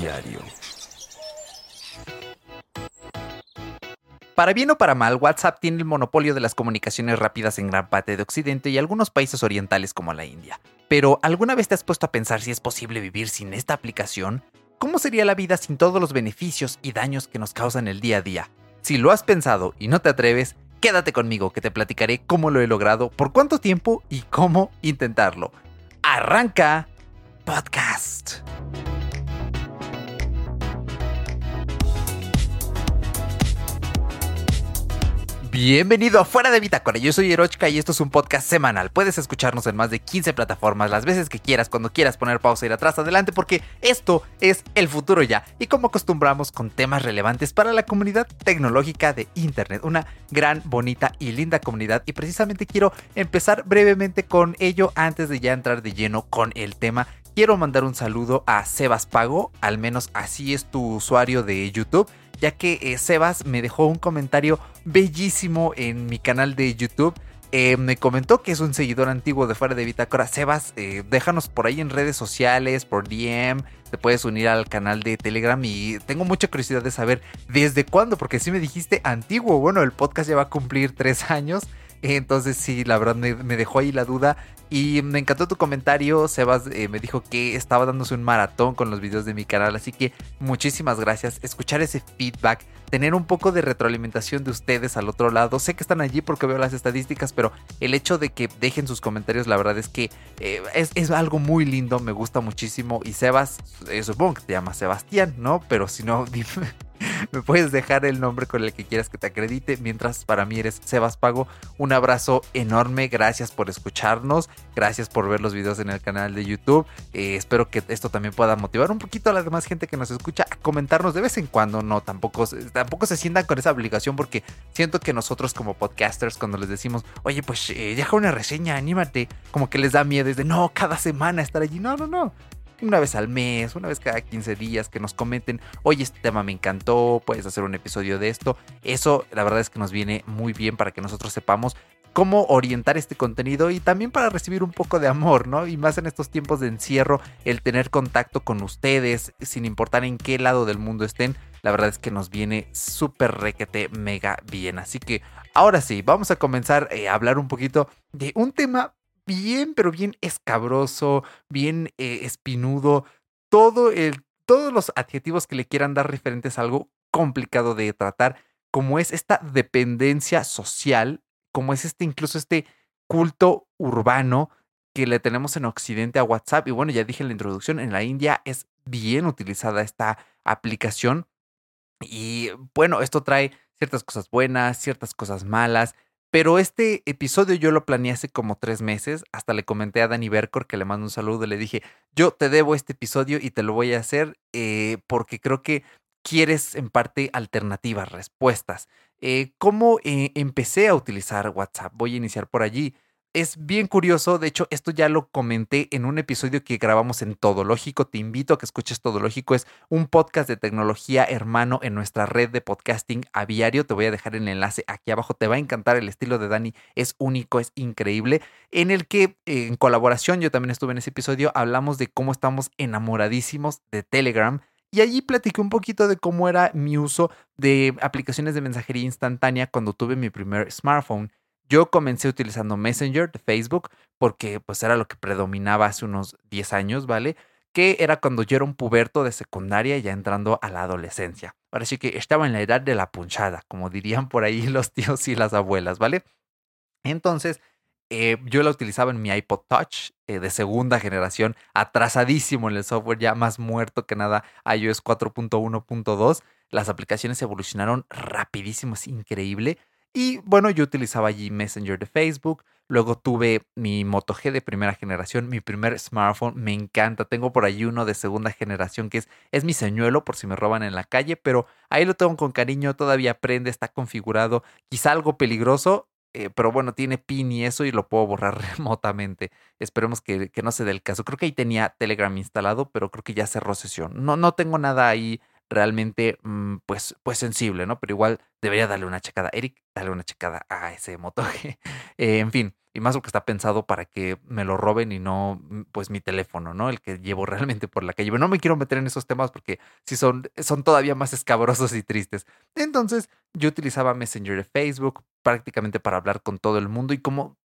Diario. Para bien o para mal, WhatsApp tiene el monopolio de las comunicaciones rápidas en gran parte de Occidente y algunos países orientales como la India. Pero, ¿alguna vez te has puesto a pensar si es posible vivir sin esta aplicación? ¿Cómo sería la vida sin todos los beneficios y daños que nos causan el día a día? Si lo has pensado y no te atreves, quédate conmigo que te platicaré cómo lo he logrado, por cuánto tiempo y cómo intentarlo. Arranca podcast. Bienvenido a Fuera de Bitácora, yo soy Erochka y esto es un podcast semanal. Puedes escucharnos en más de 15 plataformas las veces que quieras, cuando quieras poner pausa ir atrás, adelante, porque esto es el futuro ya. Y como acostumbramos con temas relevantes para la comunidad tecnológica de Internet, una gran, bonita y linda comunidad. Y precisamente quiero empezar brevemente con ello antes de ya entrar de lleno con el tema quiero mandar un saludo a Sebas Pago, al menos así es tu usuario de YouTube ya que eh, Sebas me dejó un comentario bellísimo en mi canal de YouTube. Eh, me comentó que es un seguidor antiguo de Fuera de Bitácora. Sebas, eh, déjanos por ahí en redes sociales, por DM. Te puedes unir al canal de Telegram y tengo mucha curiosidad de saber desde cuándo, porque si me dijiste antiguo. Bueno, el podcast ya va a cumplir tres años. Entonces sí, la verdad me, dejó ahí la duda. Y me encantó tu comentario. Sebas eh, me dijo que estaba dándose un maratón con los videos de mi canal. Así que muchísimas gracias. Escuchar ese feedback. Tener un poco de retroalimentación de ustedes al otro lado. Sé que están allí porque veo las estadísticas. Pero el hecho de que dejen sus comentarios, la verdad es que eh, es, algo muy lindo. Me gusta muchísimo. Y Sebas, eh, supongo que te llama Sebastián, ¿no? Pero si no, dime me puedes dejar el nombre con el que quieras que te acredite. Mientras para mí eres Sebas Pago. Un abrazo enorme. Gracias por escucharnos. Gracias por ver los videos en el canal de YouTube. Eh, espero que esto también pueda motivar un poquito a la demás gente que nos escucha a comentarnos de vez en cuando. No, tampoco, tampoco se sientan con esa obligación porque siento que nosotros como podcasters cuando les decimos, oye, pues eh, deja una reseña, anímate, como que les da miedo. Es de, no, cada semana estar allí. No, no, no una vez al mes, una vez cada 15 días, que nos comenten, oye, este tema me encantó, puedes hacer un episodio de esto. Eso la verdad es que nos viene muy bien para que nosotros sepamos cómo orientar este contenido y también para recibir un poco de amor, ¿no? Y más en estos tiempos de encierro, el tener contacto con ustedes, sin importar en qué lado del mundo estén, la verdad es que nos viene súper requete mega bien. Así que ahora sí, vamos a comenzar eh, a hablar un poquito de un tema bien, pero bien escabroso, bien eh, espinudo, todo el, todos los adjetivos que le quieran dar referentes a algo complicado de tratar, como es esta dependencia social, como es este incluso este culto urbano que le tenemos en Occidente a WhatsApp. Y bueno, ya dije en la introducción, en la India es bien utilizada esta aplicación. Y bueno, esto trae ciertas cosas buenas, ciertas cosas malas. Pero este episodio yo lo planeé hace como tres meses. Hasta le comenté a Dani Bercor que le mando un saludo. Le dije, yo te debo este episodio y te lo voy a hacer eh, porque creo que quieres en parte alternativas, respuestas. Eh, ¿Cómo eh, empecé a utilizar WhatsApp? Voy a iniciar por allí es bien curioso, de hecho esto ya lo comenté en un episodio que grabamos en Todo Lógico, te invito a que escuches Todo Lógico, es un podcast de tecnología hermano en nuestra red de podcasting aviario, te voy a dejar el enlace aquí abajo, te va a encantar el estilo de Dani, es único, es increíble, en el que en colaboración, yo también estuve en ese episodio, hablamos de cómo estamos enamoradísimos de Telegram. Y allí platiqué un poquito de cómo era mi uso de aplicaciones de mensajería instantánea cuando tuve mi primer smartphone. Yo comencé utilizando Messenger de Facebook porque pues era lo que predominaba hace unos 10 años, ¿vale? Que era cuando yo era un puberto de secundaria ya entrando a la adolescencia. Ahora sí que estaba en la edad de la punchada, como dirían por ahí los tíos y las abuelas, ¿vale? Entonces, eh, yo la utilizaba en mi iPod Touch eh, de segunda generación, atrasadísimo en el software, ya más muerto que nada, iOS 4.1.2. Las aplicaciones evolucionaron rapidísimo, es increíble. Y bueno, yo utilizaba allí Messenger de Facebook. Luego tuve mi Moto G de primera generación, mi primer smartphone. Me encanta. Tengo por allí uno de segunda generación que es, es mi señuelo por si me roban en la calle, pero ahí lo tengo con cariño. Todavía prende, está configurado. Quizá algo peligroso, eh, pero bueno, tiene PIN y eso y lo puedo borrar remotamente. Esperemos que, que, no se dé el caso. Creo que ahí tenía Telegram instalado, pero creo que ya cerró sesión. No, no tengo nada ahí realmente mm, pues, pues sensible, ¿no? Pero igual debería darle una checada. Eric, dale una checada a ese Moto G. Eh, en fin, Y más porque está pensado para que me lo roben y no, mm, pues, mi teléfono, ¿no? El que llevo realmente por la calle. Pero no me quiero meter en esos temas porque sí son, son todavía más escabrosos y tristes. Entonces, yo utilizaba Messenger de Facebook prácticamente para hablar con todo el mundo y como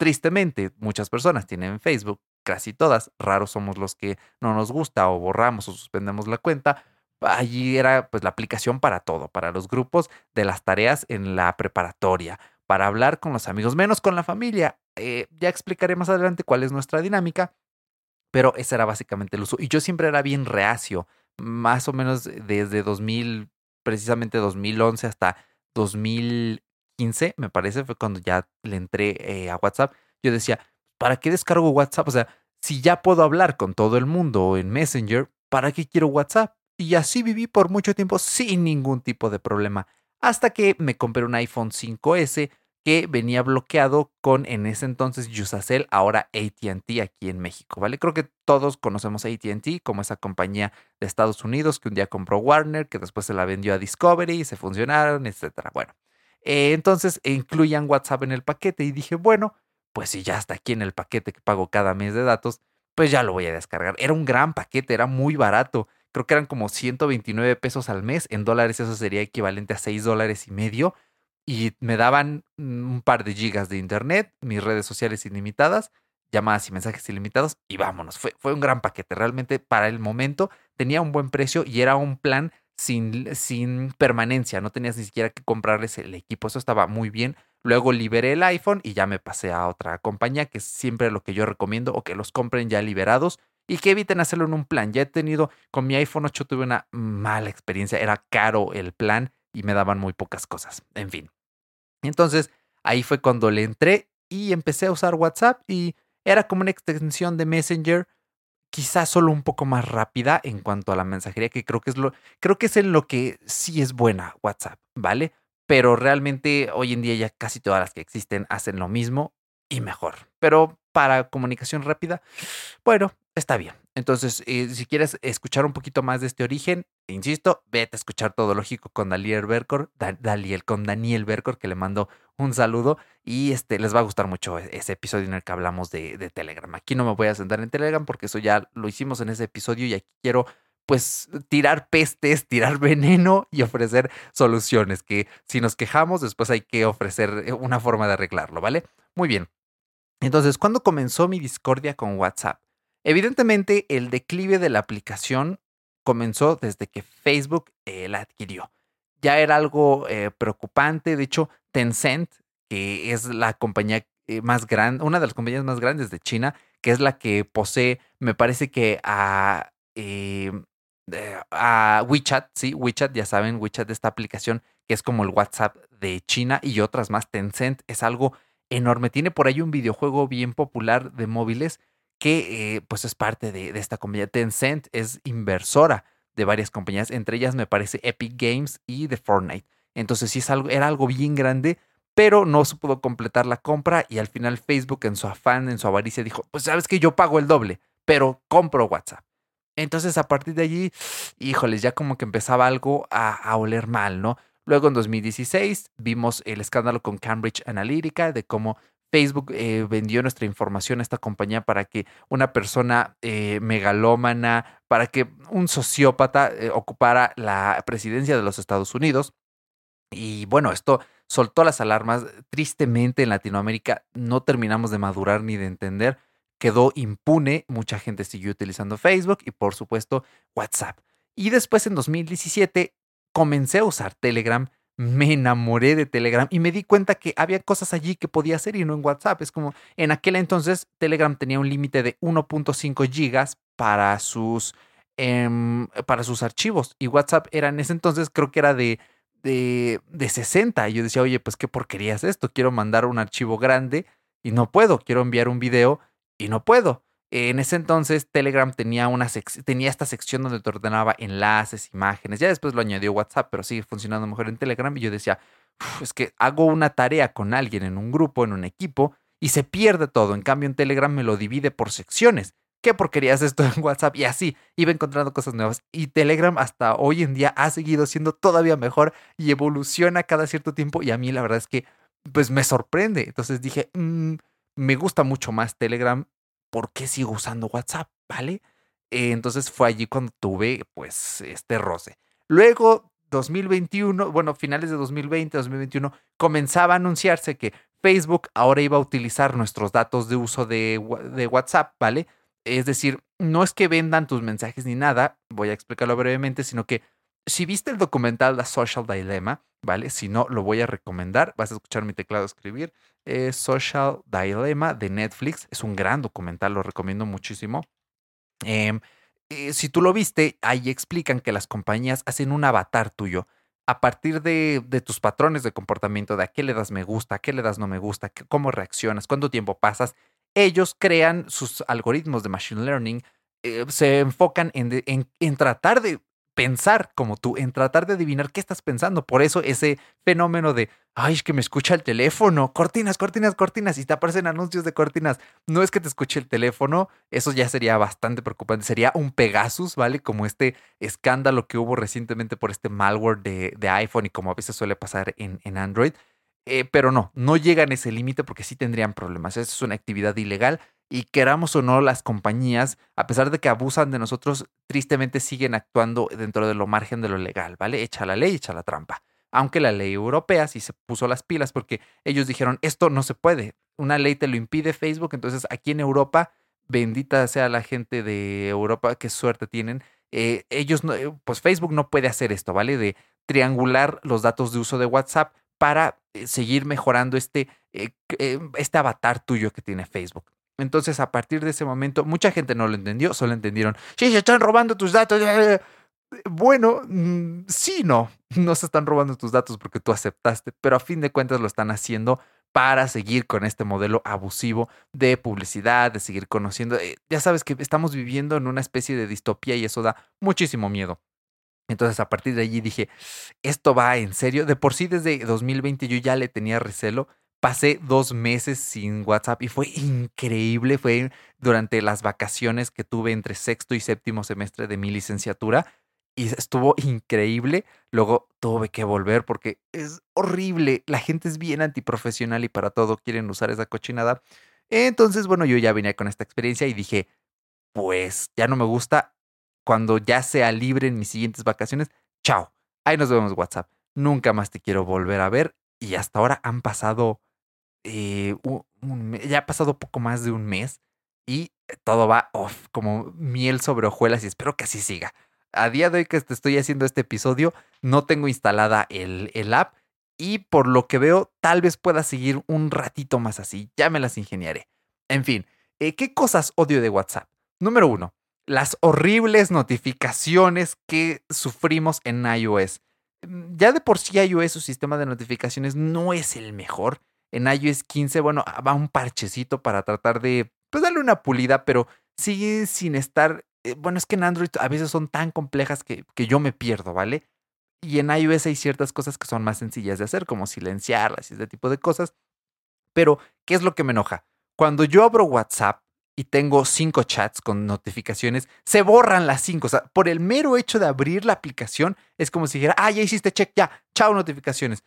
tristemente muchas personas tienen Facebook, casi todas, raros somos los que no nos gusta o borramos o suspendemos la cuenta, allí era pues la aplicación para todo, para los grupos de las tareas en la preparatoria, para hablar con los amigos, menos con la familia. Eh, ya explicaré más adelante cuál es nuestra dinámica, pero ese era básicamente el uso. Y yo siempre era bien reacio, más o menos desde 2000, precisamente 2011 hasta 2015, me parece, fue cuando ya le entré eh, a WhatsApp. Yo decía, ¿para qué descargo WhatsApp? O sea, si ya puedo hablar con todo el mundo en Messenger, ¿para qué quiero WhatsApp? Y así viví por mucho tiempo sin ningún tipo de problema. Hasta que me compré un iPhone 5S que venía bloqueado con en ese entonces Usacell, ahora ATT aquí en México, ¿vale? Creo que todos conocemos ATT como esa compañía de Estados Unidos que un día compró Warner, que después se la vendió a Discovery y se funcionaron, etcétera. Bueno, eh, entonces incluían WhatsApp en el paquete y dije, bueno, pues si ya está aquí en el paquete que pago cada mes de datos, pues ya lo voy a descargar. Era un gran paquete, era muy barato creo que eran como 129 pesos al mes. En dólares eso sería equivalente a 6 dólares y medio. Y me daban un par de gigas de internet, mis redes sociales ilimitadas, llamadas y mensajes ilimitados y vámonos. Fue, fue un gran paquete. Realmente para el momento tenía un buen precio y era un plan sin, sin permanencia. No tenías ni siquiera que comprarles el equipo. Eso estaba muy bien. Luego liberé el iPhone y ya me pasé a otra compañía, que es siempre lo que yo recomiendo, o que los compren ya liberados y que eviten hacerlo en un plan. Ya he tenido, con mi iPhone 8 tuve una mala experiencia, era caro el plan y me daban muy pocas cosas. En fin. Entonces, ahí fue cuando le entré y empecé a usar WhatsApp y era como una extensión de Messenger, quizás solo un poco más rápida en cuanto a la mensajería, que creo que es lo creo que es en lo que sí es buena WhatsApp, ¿vale? Pero realmente hoy en día ya casi todas las que existen hacen lo mismo y mejor. Pero para comunicación rápida, bueno, está bien. Entonces, eh, si quieres escuchar un poquito más de este origen, insisto, vete a escuchar Todo Lógico con Daniel Bercor, Daniel, con Daniel Bercor, que le mando un saludo y este, les va a gustar mucho e-, ese episodio en el que hablamos de, Telegram. Aquí no me voy a sentar en Telegram porque eso ya lo hicimos en ese episodio y aquí quiero pues tirar pestes, tirar veneno y ofrecer soluciones, que si nos quejamos, después hay que ofrecer eh, una forma de arreglarlo, ¿vale? Muy bien. Entonces, ¿cuándo comenzó mi discordia con WhatsApp? Evidentemente, el declive de la aplicación comenzó desde que Facebook eh, la adquirió. Ya era algo eh, preocupante. De hecho, Tencent, que es la compañía eh, más grande, una de las compañías más grandes de China, que es la que posee, me parece que a, a WeChat, sí, WeChat, ya saben, WeChat, esta aplicación que es como el WhatsApp de China y otras más. Tencent es algo enorme. Tiene por ahí un videojuego bien popular de móviles que eh, pues es parte de, esta compañía. Tencent es inversora de varias compañías, entre ellas me parece Epic Games y The Fortnite. Entonces sí es algo, era algo bien grande, pero no se pudo completar la compra y al final Facebook en su afán, en su avaricia dijo, pues sabes que yo pago el doble, pero compro WhatsApp. Entonces a partir de allí, híjoles, ya como que empezaba algo a oler mal, ¿no? Luego en 2016 vimos el escándalo con Cambridge Analytica de cómo Facebook eh, vendió nuestra información a esta compañía para que una persona eh, megalómana, para que un sociópata eh, ocupara la presidencia de los Estados Unidos. Y bueno, esto soltó las alarmas. Tristemente en Latinoamérica no terminamos de madurar ni de entender. Quedó impune, mucha gente siguió utilizando Facebook y por supuesto WhatsApp. Y después en 2017 comencé a usar Telegram me enamoré de Telegram y me di cuenta que había cosas allí que podía hacer y no en WhatsApp. Es como en aquel entonces Telegram tenía un límite de 1.5 gigas para sus, em, para sus archivos y WhatsApp era en ese entonces creo que era de, de, de 60. Y yo decía, oye, pues qué porquería es esto. Quiero mandar un archivo grande y no puedo. Quiero enviar un video y no puedo. En ese entonces Telegram tenía, una tenía esta sección donde te ordenaba enlaces, imágenes. Ya después lo añadió WhatsApp, pero sigue funcionando mejor en Telegram. Y yo decía, es que hago una tarea con alguien en un grupo, en un equipo, y se pierde todo. En cambio, en Telegram me lo divide por secciones. ¿Qué porquería es esto en WhatsApp? Y así iba encontrando cosas nuevas. Y Telegram hasta hoy en día ha seguido siendo todavía mejor y evoluciona cada cierto tiempo. Y a mí la verdad es que pues me sorprende. Entonces dije, mm, me gusta mucho más Telegram, ¿por qué sigo usando WhatsApp? ¿Vale? Eh, entonces fue allí cuando tuve pues este roce. Luego 2021, bueno, finales de 2020, 2021, comenzaba a anunciarse que Facebook ahora iba a utilizar nuestros datos de uso de, de, WhatsApp, ¿vale? Es decir, no es que vendan tus mensajes ni nada, voy a explicarlo brevemente, sino que si viste el documental The Social Dilemma, ¿vale? Si no, lo voy a recomendar, vas a escuchar mi teclado escribir. Social Dilemma de Netflix, es un gran documental, lo recomiendo muchísimo. Em, si tú lo viste, ahí explican que las compañías hacen un avatar tuyo a partir de, tus patrones de comportamiento, de a qué le das me gusta, a qué le das no me gusta, cómo reaccionas, cuánto tiempo pasas. Ellos crean sus algoritmos de machine learning, eh, se enfocan en tratar de pensar como tú, en tratar de adivinar qué estás pensando. Por eso ese fenómeno de, ay, es que me escucha el teléfono, cortinas, cortinas, cortinas, y te aparecen anuncios de cortinas. No es que te escuche el teléfono, eso ya sería bastante preocupante. Sería un Pegasus, ¿vale? Como este escándalo que hubo recientemente por este malware de, iPhone y como a veces suele pasar en, Android. Eh, pero no, no llegan a ese límite porque sí tendrían problemas. Eso es una actividad ilegal y queramos o no, las compañías, a pesar de que abusan de nosotros, tristemente siguen actuando dentro de lo margen de lo legal, ¿vale? Echa la ley, echa la trampa. Aunque la ley europea sí se puso las pilas porque ellos dijeron, esto no se puede, una ley te lo impide Facebook, entonces aquí en Europa, bendita sea la gente de Europa, qué suerte tienen, eh, ellos, no, eh, pues Facebook no puede hacer esto, ¿vale? De triangular los datos de uso de WhatsApp para eh, seguir mejorando este, este avatar tuyo que tiene Facebook. Entonces, a partir de ese momento, mucha gente no lo entendió, solo entendieron, sí, se están robando tus datos. Bueno, mm, sí, no, no se están robando tus datos porque tú aceptaste, pero a fin de cuentas lo están haciendo para seguir con este modelo abusivo de publicidad, de seguir conociendo. Eh, ya sabes que estamos viviendo en una especie de distopía y eso da muchísimo miedo. Entonces a partir de allí dije, esto va en serio. De por sí desde 2020 yo ya le tenía recelo pasé dos meses sin WhatsApp y fue increíble. Fue durante las vacaciones que tuve entre sexto y séptimo semestre de mi licenciatura y estuvo increíble. Luego tuve que volver porque es horrible. La gente es bien antiprofesional y para todo quieren usar esa cochinada. Entonces, bueno, yo ya venía con esta experiencia y dije, pues ya no me gusta. Cuando ya sea libre en mis siguientes vacaciones, chao. Ahí nos vemos WhatsApp. Nunca más te quiero volver a ver. Y hasta ahora han pasado eh, ya ha pasado poco más de un mes y todo va como miel sobre hojuelas y espero que así siga. A día de hoy que te estoy haciendo este episodio, no tengo instalada el, el app y por lo que veo, tal vez pueda seguir un ratito más así. Ya me las ingeniaré. En fin, eh, ¿qué cosas odio de WhatsApp? Número uno, las horribles notificaciones que sufrimos en iOS. Mm, ya de por sí iOS, su sistema de notificaciones no es el mejor en iOS 15, bueno, ah, va un parchecito para tratar de, pues darle una pulida, pero sigue sin estar, eh, bueno, es que en Android a veces son tan complejas que, que yo me pierdo, ¿vale? Y en iOS hay ciertas cosas que son más sencillas de hacer, como silenciarlas y ese tipo de cosas. Pero, ¿qué es lo que me enoja? Cuando yo abro WhatsApp y tengo cinco chats con notificaciones, se borran las cinco. O sea, por el mero hecho de abrir la aplicación, es como si dijera, ah, ya hiciste check, ya, chao notificaciones.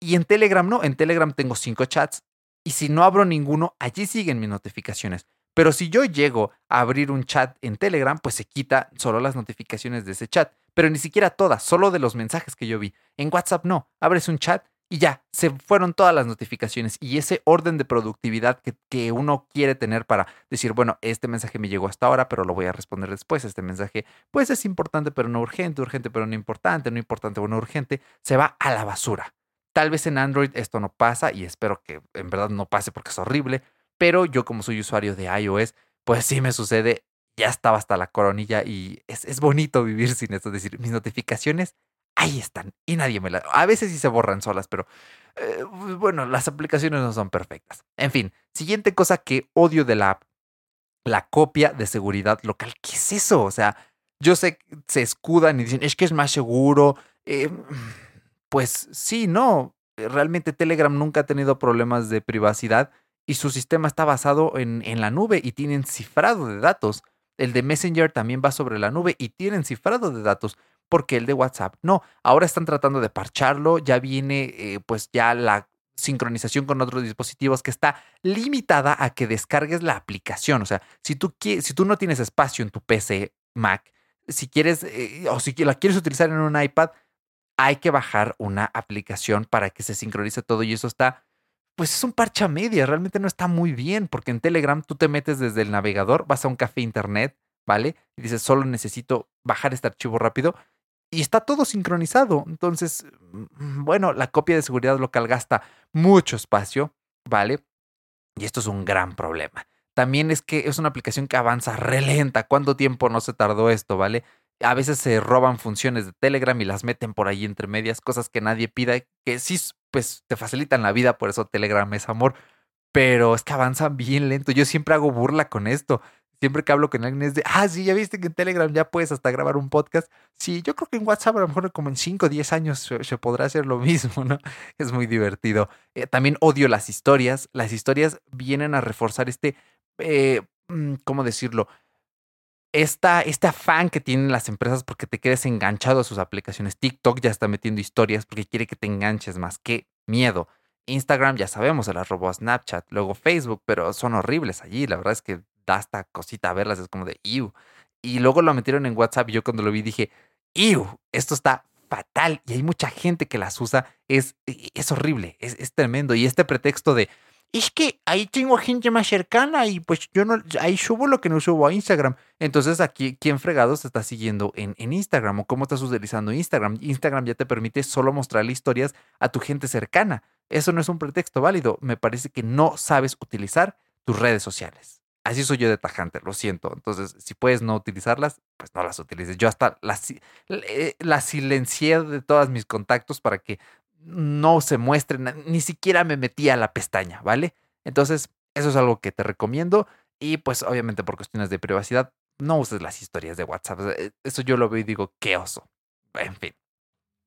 Y en Telegram no, en Telegram tengo cinco chats y si no abro ninguno, allí siguen mis notificaciones. Pero si yo llego a abrir un chat en Telegram, pues se quita solo las notificaciones de ese chat, pero ni siquiera todas, solo de los mensajes que yo vi. En WhatsApp no, abres un chat y ya, se fueron todas las notificaciones y ese orden de productividad que, que, uno quiere tener para decir, bueno, este mensaje me llegó hasta ahora, pero lo voy a responder después, este mensaje pues es importante pero no urgente, urgente pero no importante, no importante pero no urgente, se va a la basura. Tal vez en Android esto no pasa y espero que en verdad no pase porque es horrible, pero yo como soy usuario de iOS, pues sí me sucede, ya estaba hasta la coronilla y es, bonito vivir sin esto, es decir, mis notificaciones ahí están y nadie me las... A veces sí se borran solas, pero eh, bueno, las aplicaciones no son perfectas. En fin, siguiente cosa que odio de la app, la copia de seguridad local. ¿Qué es eso? O sea, yo sé se escudan y dicen, es que es más seguro. Eh, pues sí, no. Eh, realmente Telegram nunca ha tenido problemas de privacidad y su sistema está basado en, en, la nube y tienen cifrado de datos. El de Messenger también va sobre la nube y tienen cifrado de datos, porque el de WhatsApp no. Ahora están tratando de parcharlo, ya viene eh, pues ya la sincronización con otros dispositivos que está limitada a que descargues la aplicación. O sea, si tú, si tú no tienes espacio en tu PC Mac, si quieres eh, o si la quieres utilizar en un iPad, hay que bajar una aplicación para que se sincronice todo y eso está, pues es un parche a media, realmente no está muy bien porque en Telegram tú te metes desde el navegador, vas a un café internet, ¿vale? Y dices, solo necesito bajar este archivo rápido y está todo sincronizado. Entonces, mm, bueno, la copia de seguridad local gasta mucho espacio, ¿vale? Y esto es un gran problema. También es que es una aplicación que avanza relenta. ¿Cuánto tiempo no se tardó esto, vale? A veces se roban funciones de Telegram y las meten por ahí entre medias, cosas que nadie pida, que sí, pues te facilitan la vida, por eso Telegram es amor, pero es que avanzan bien lento. Yo siempre hago burla con esto siempre que hablo con alguien es de, ah, sí, ya viste que en Telegram ya puedes hasta grabar un podcast. Sí, yo creo que en WhatsApp a lo mejor como en 5 o 10 años se, podrá hacer lo mismo, ¿no? Es muy divertido. Eh, también odio las historias. Las historias vienen a reforzar este, eh, mm, ¿cómo decirlo? Esta, este afán que tienen las empresas porque te quedes enganchado a sus aplicaciones. TikTok ya está metiendo historias porque quiere que te enganches más. Qué miedo. Instagram ya sabemos, se las robó a Snapchat, luego Facebook, pero son horribles allí. La verdad es que da hasta cosita verlas, es como de, iu. Y luego lo metieron en WhatsApp y yo cuando lo vi dije, iu, esto está fatal y hay mucha gente que las usa, es, e, es horrible, es, es tremendo. Y este pretexto de, es que ahí tengo gente más cercana y pues yo no, ahí subo lo que no subo a Instagram. Entonces aquí, ¿quién fregados te está siguiendo en, en Instagram o cómo estás utilizando Instagram? Instagram ya te permite solo mostrarle historias a tu gente cercana. Eso no es un pretexto válido. Me parece que no sabes utilizar tus redes sociales. Así soy yo de tajante, lo siento. Entonces, si puedes no utilizarlas, pues no las utilices. Yo hasta las, eh, las silencié de todos mis contactos para que no se muestren, ni siquiera me metí a la pestaña, ¿vale? Entonces, eso es algo que te recomiendo y pues obviamente por cuestiones de privacidad, no uses las historias de WhatsApp. Eh, eso yo lo veo y digo, qué oso. En fin.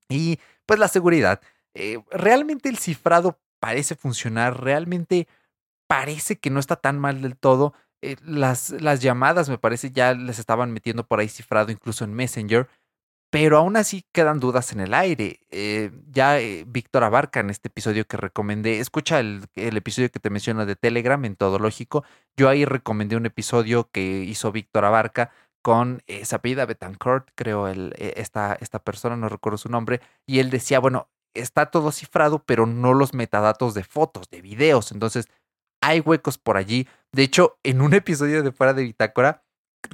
Y pues la seguridad. Eh, realmente el cifrado parece funcionar, realmente parece que no está tan mal del todo. Eh, las, las llamadas me parece ya les estaban metiendo por ahí cifrado incluso en Messenger, pero aún así quedan dudas en el aire. Eh, ya eh, Víctor Abarca en este episodio que recomendé, escucha el, episodio que te menciono de Telegram en Todo Lógico, yo ahí recomendé un episodio que hizo Víctor Abarca con esa apellida Betancourt, creo el, e, esta, esta persona, no recuerdo su nombre, y él decía, bueno, está todo cifrado, pero no los metadatos de fotos, de videos, entonces hay huecos por allí. De hecho, en un episodio de Fuera de Bitácora,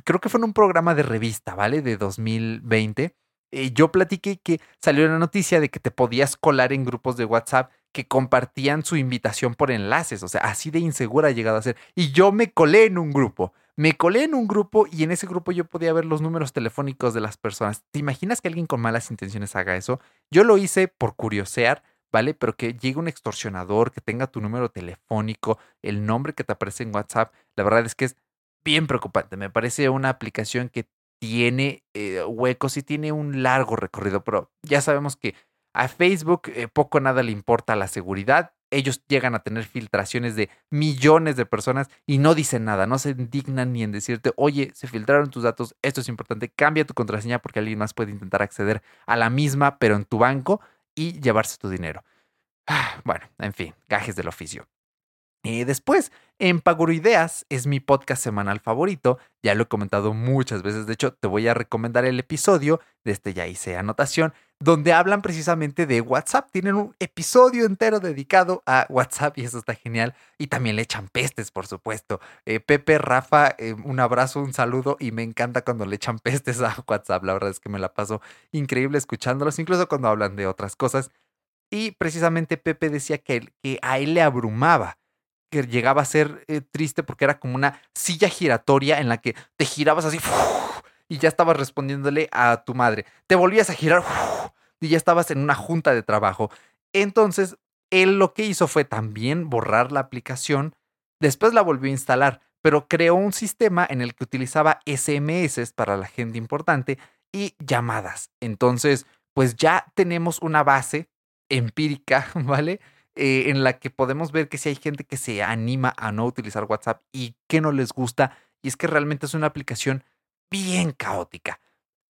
creo que fue en un programa de revista, ¿vale? De 2020. Eh, yo platiqué que salió una noticia de que te podías colar en grupos de WhatsApp que compartían su invitación por enlaces, o sea, así de insegura ha llegado a ser. Y yo me colé en un grupo, me colé en un grupo y en ese grupo yo podía ver los números telefónicos de las personas. ¿Te imaginas que alguien con malas intenciones haga eso? Yo lo hice por curiosear, ¿vale? Pero que llegue un extorsionador, que tenga tu número telefónico, el nombre que te aparece en WhatsApp, la verdad es que es bien preocupante. Me parece una aplicación que tiene eh, huecos y tiene un largo recorrido, pero ya sabemos que a Facebook eh, poco nada le importa la seguridad. Ellos llegan a tener filtraciones de millones de personas y no dicen nada, no se indignan ni en decirte, oye, se filtraron tus datos, esto es importante, cambia tu contraseña porque alguien más puede intentar acceder a la misma, pero en tu banco y llevarse tu dinero. Bueno, en fin, gajes del oficio. Y después, en Ideas es mi podcast semanal favorito. Ya lo he comentado muchas veces. De hecho, te voy a recomendar el episodio, de este ya hice anotación, donde hablan precisamente de WhatsApp. Tienen un episodio entero dedicado a WhatsApp y eso está genial. Y también le echan pestes, por supuesto. Eh, Pepe, Rafa, eh, un abrazo, un saludo y me encanta cuando le echan pestes a WhatsApp. La verdad es que me la paso increíble escuchándolos, incluso cuando hablan de otras cosas. Y precisamente Pepe decía que, que a él le abrumaba que llegaba a ser eh, triste porque era como una silla giratoria en la que te girabas así y ya estabas respondiéndole a tu madre. Te volvías a girar y ya estabas en una junta de trabajo. Entonces, él lo que hizo fue también borrar la aplicación, después la volvió a instalar, pero creó un sistema en el que utilizaba SMS para la gente importante y llamadas. Entonces, pues ya tenemos una base empírica, ¿vale? Eh, en la que podemos ver que si hay gente que se anima a no utilizar WhatsApp y que no les gusta, y es que realmente es una aplicación bien caótica.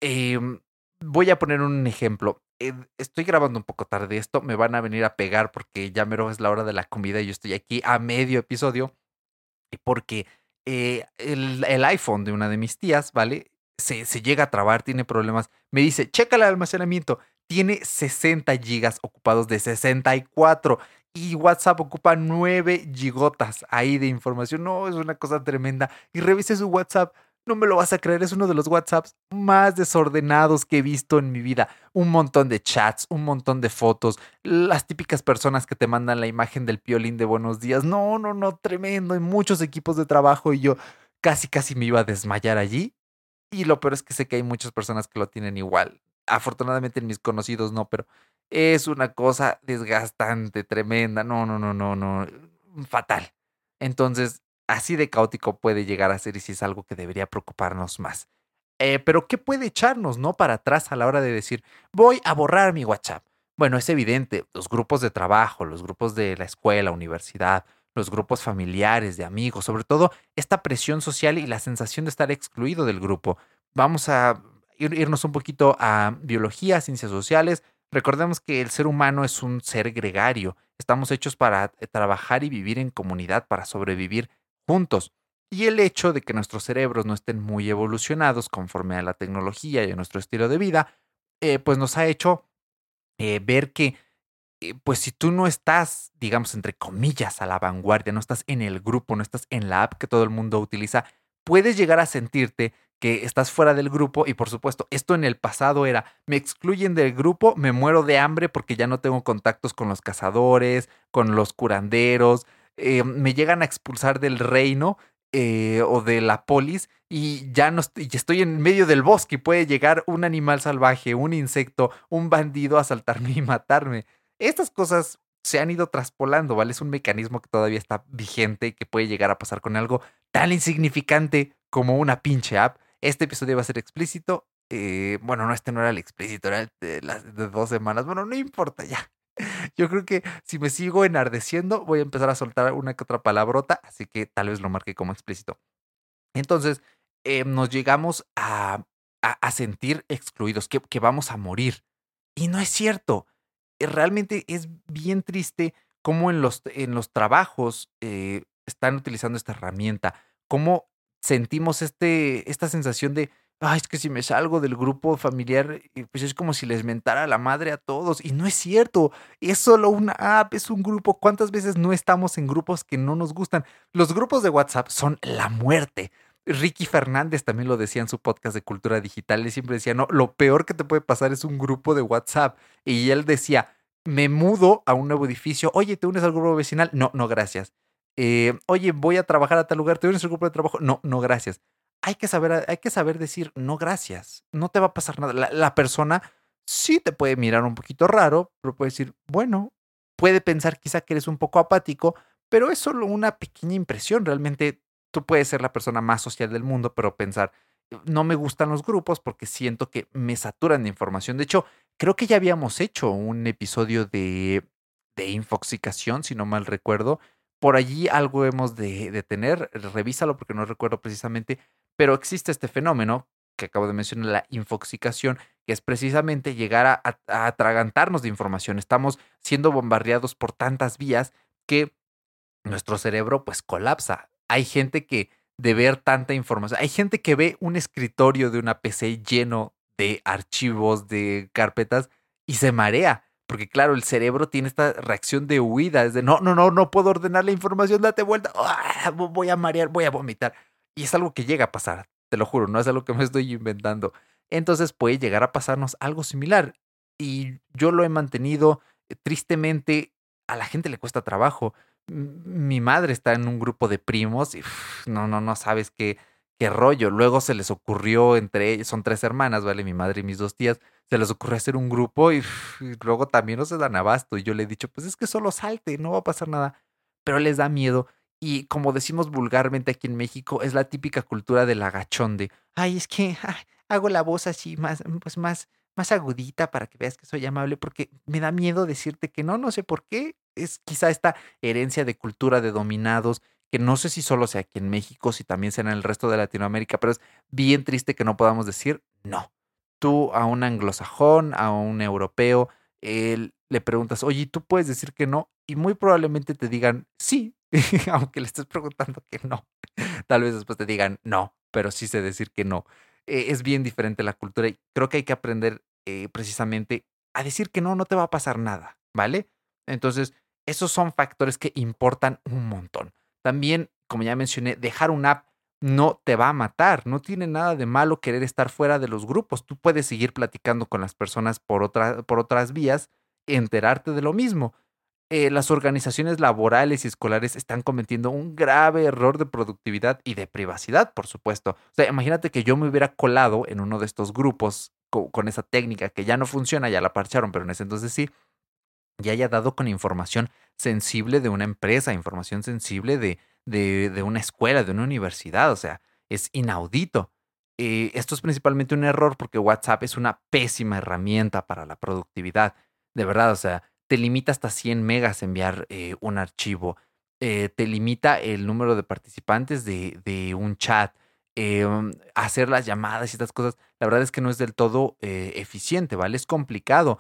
Em, voy a poner un ejemplo. eh, estoy grabando un poco tarde esto, me van a venir a pegar porque ya mero es la hora de la comida y yo estoy aquí a medio episodio. Porque eh, el, el, iPhone de una de mis tías, ¿vale? Se, se, llega a trabar, tiene problemas. Me dice, checa el almacenamiento. Tiene 60 gigas ocupados de 64 y WhatsApp ocupa 9 gigotas ahí de información. No, es una cosa tremenda. Y revise su WhatsApp. No me lo vas a creer, es uno de los WhatsApps más desordenados que he visto en mi vida. Un montón de chats, un montón de fotos, las típicas personas que te mandan la imagen del piolín de buenos días. No, no, no, tremendo. Hay muchos equipos de trabajo y yo casi, casi me iba a desmayar allí. Y lo peor es que sé que hay muchas personas que lo tienen igual. Afortunadamente en mis conocidos no, pero es una cosa desgastante, tremenda. No, no, no, no, no. Fatal. Entonces, así de caótico puede llegar a ser y si es algo que debería preocuparnos más. Eh, pero, ¿qué puede echarnos, no? Para atrás a la hora de decir, voy a borrar mi WhatsApp. Bueno, es evidente, los grupos de trabajo, los grupos de la escuela, universidad, los grupos familiares, de amigos, sobre todo esta presión social y la sensación de estar excluido del grupo. Vamos a irnos un poquito a biología, ciencias sociales. Recordemos que el ser humano es un ser gregario. Estamos hechos para eh, trabajar y vivir en comunidad, para sobrevivir juntos. Y el hecho de que nuestros cerebros no estén muy evolucionados conforme a la tecnología y a nuestro estilo de vida, eh, pues nos ha hecho eh, ver que, pues si tú no estás, digamos, entre comillas, a la vanguardia, no estás en el grupo, no estás en la app que todo el mundo utiliza, puedes llegar a sentirte que estás fuera del grupo y por supuesto, esto en el pasado era, me excluyen del grupo, me muero de hambre porque ya no tengo contactos con los cazadores, con los curanderos, eh, me llegan a expulsar del reino eh, o de la polis y ya no estoy, estoy en medio del bosque y puede llegar un animal salvaje, un insecto, un bandido a asaltarme y matarme. Estas cosas se han ido traspolando, ¿vale? Es un mecanismo que todavía está vigente y que puede llegar a pasar con algo tan insignificante como una pinche app. Este episodio va a ser explícito. Eh, bueno, no, este no era el explícito, era el de las dos semanas. Bueno, no importa ya. Yo creo que si me sigo enardeciendo, voy a empezar a soltar una que otra palabrota, así que tal vez lo marque como explícito. Entonces, eh, nos llegamos a, a, sentir excluidos, que, vamos a morir. Y no es cierto. Eh, realmente es bien triste cómo en los, en los trabajos están utilizando esta herramienta, cómo sentimos este, esta sensación de Ay, es que si me salgo del grupo familiar, eh, pues es como si les mentara la madre a todos. Y no es cierto, es solo una app, es un grupo. ¿Cuántas veces no estamos en grupos que no nos gustan? Los grupos de WhatsApp son la muerte. Ricky Fernández también lo decía en su podcast de cultura digital. Él siempre decía, no, lo peor que te puede pasar es un grupo de WhatsApp. Y él decía, me mudo a un nuevo edificio. Oye, ¿te unes al grupo vecinal? No, no, gracias. Eh, oye, voy a trabajar a tal lugar. ¿Te unes al grupo de trabajo? No, no, gracias hay que saber, hay que saber decir no gracias, no te va a pasar nada. La, persona sí te puede mirar un poquito raro, pero puede decir, bueno, puede pensar quizá que eres un poco apático, pero es solo una pequeña impresión. Realmente tú puedes ser la persona más social del mundo, pero pensar, no me gustan los grupos porque siento que me saturan de información. De hecho, creo que ya habíamos hecho un episodio de, de infoxicación, si no mal recuerdo. Por allí algo hemos de, tener, revísalo porque no recuerdo precisamente, pero existe este fenómeno que acabo de mencionar, la infoxicación, que es precisamente llegar a, atragantarnos de información. Estamos siendo bombardeados por tantas vías que nuestro cerebro pues colapsa. Hay gente que de ver tanta información, hay gente que ve un escritorio de una PC lleno de archivos, de carpetas y se marea. Porque claro, el cerebro tiene esta reacción de huida, es de no, no, no, no puedo ordenar la información, date vuelta, ¡Ah! voy a marear, voy a vomitar. Y es algo que llega a pasar, te lo juro, no es algo que me estoy inventando. Entonces puede llegar a pasarnos algo similar. Y yo lo he mantenido eh, tristemente, a la gente le cuesta trabajo. Mi madre está en un grupo de primos y no, no, no sabes qué, qué rollo. Luego se les ocurrió entre ellos, son tres hermanas, ¿vale? Mi madre y mis dos tías, se les ocurrió hacer un grupo y, luego también no se dan abasto. Y yo le he dicho, pues es que solo salte, no va a pasar nada. Pero les da miedo y como decimos vulgarmente aquí en México, es la típica cultura del agachón de, ay, es que hago la voz así más, pues más, más agudita para que veas que soy amable, porque me da miedo decirte que no, no sé por qué. Es quizá esta herencia de cultura de dominados, que no sé si solo sea aquí en México, si también sea en el resto de Latinoamérica, pero es bien triste que no podamos decir no. tú a un anglosajón, a un europeo, le preguntas, oye, ¿tú puedes decir que no? Y muy probablemente te digan sí, aunque le estés preguntando que no. Tal vez después te digan no, pero sí sé decir que no. E, es bien diferente la cultura y creo que hay que aprender eh, precisamente a decir que no, no te va a pasar nada, ¿vale? Entonces, esos son factores que importan un montón. También, como ya mencioné, dejar una app no te va a matar. No tiene nada de malo querer estar fuera de los grupos. Tú puedes seguir platicando con las personas por, por otras vías, enterarte de lo mismo. Eh, las organizaciones laborales y escolares están cometiendo un grave error de productividad y de privacidad, por supuesto. O sea, imagínate que yo me hubiera colado en uno de estos grupos con, esa técnica que ya no funciona, ya la parcharon, pero en ese entonces sí, y haya dado con información sensible de una empresa, información sensible de, de, una escuela, de una universidad. O sea, es inaudito. Eh, esto es principalmente un error porque WhatsApp es una pésima herramienta para la productividad. De verdad, o sea, te limita hasta 100 megas enviar eh, un archivo. Eh, te limita el número de participantes de, un chat. Um, hacer las llamadas y estas cosas, la verdad es que no es del todo eficiente, ¿vale? Es complicado.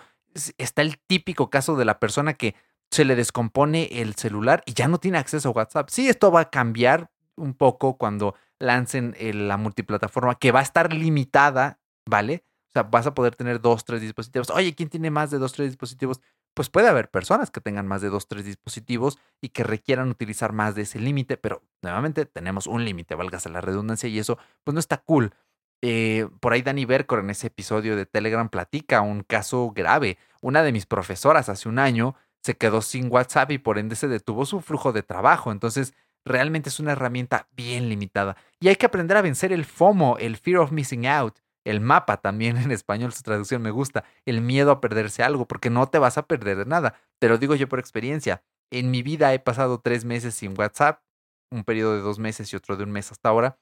Está el típico caso de la persona que se le descompone el celular y ya no tiene acceso a WhatsApp. Sí, esto va a cambiar un poco cuando lancen la multiplataforma, que va a estar limitada, ¿vale? O sea, vas a poder tener dos, tres dispositivos. Oye, ¿quién tiene más de dos, tres dispositivos? Pues puede haber personas que tengan más de dos, tres dispositivos y que requieran utilizar más de ese límite, pero nuevamente tenemos un límite, válgase la redundancia, y eso pues no está cool. Eh, por ahí Dani Bercor en ese episodio de Telegram platica un caso grave. Una de mis profesoras hace un año se quedó sin WhatsApp y por ende se detuvo su flujo de trabajo. Entonces, realmente es una herramienta bien limitada. Y hay que aprender a vencer el FOMO, el Fear of Missing Out. El mapa también en español, su traducción me gusta. El miedo a perderse algo, porque no te vas a perder de nada. Te lo digo yo por experiencia. En mi vida he pasado tres meses sin WhatsApp, un periodo de dos meses y otro de un mes hasta ahora.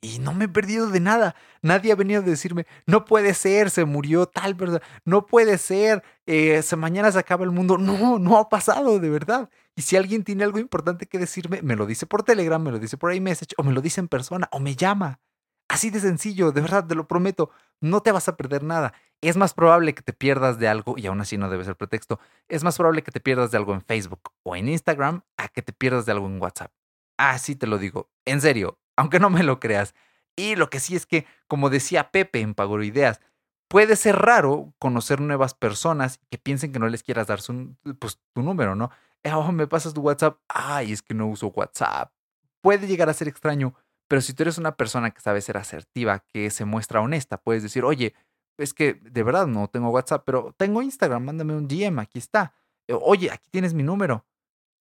Y no me he perdido de nada. Nadie ha venido a decirme, no puede ser, se murió tal verdad, no puede ser, eh, mañana se acaba el mundo. No, no ha pasado, de verdad. Y si alguien tiene algo importante que decirme, me lo dice por Telegram, me lo dice por iMessage, o me lo dice en persona, o me llama. Así de sencillo, de verdad, te lo prometo. No te vas a perder nada. Es más probable que te pierdas de algo, y aún así no debe ser pretexto, es más probable que te pierdas de algo en Facebook o en Instagram a que te pierdas de algo en WhatsApp. Así te lo digo. En serio, aunque no me lo creas. Y lo que sí es que, como decía Pepe en Pagoro Ideas, puede ser raro conocer nuevas personas que piensen que no les quieras dar su, pues, tu número, ¿no? Eh, oh, me pasas tu WhatsApp. Ay, es que no uso WhatsApp. Puede llegar a ser extraño, pero si tú eres una persona que sabe ser asertiva, que se muestra honesta, puedes decir, oye, es que de verdad no tengo WhatsApp, pero tengo Instagram, mándame un DM, aquí está. Eh, oye, aquí tienes mi número.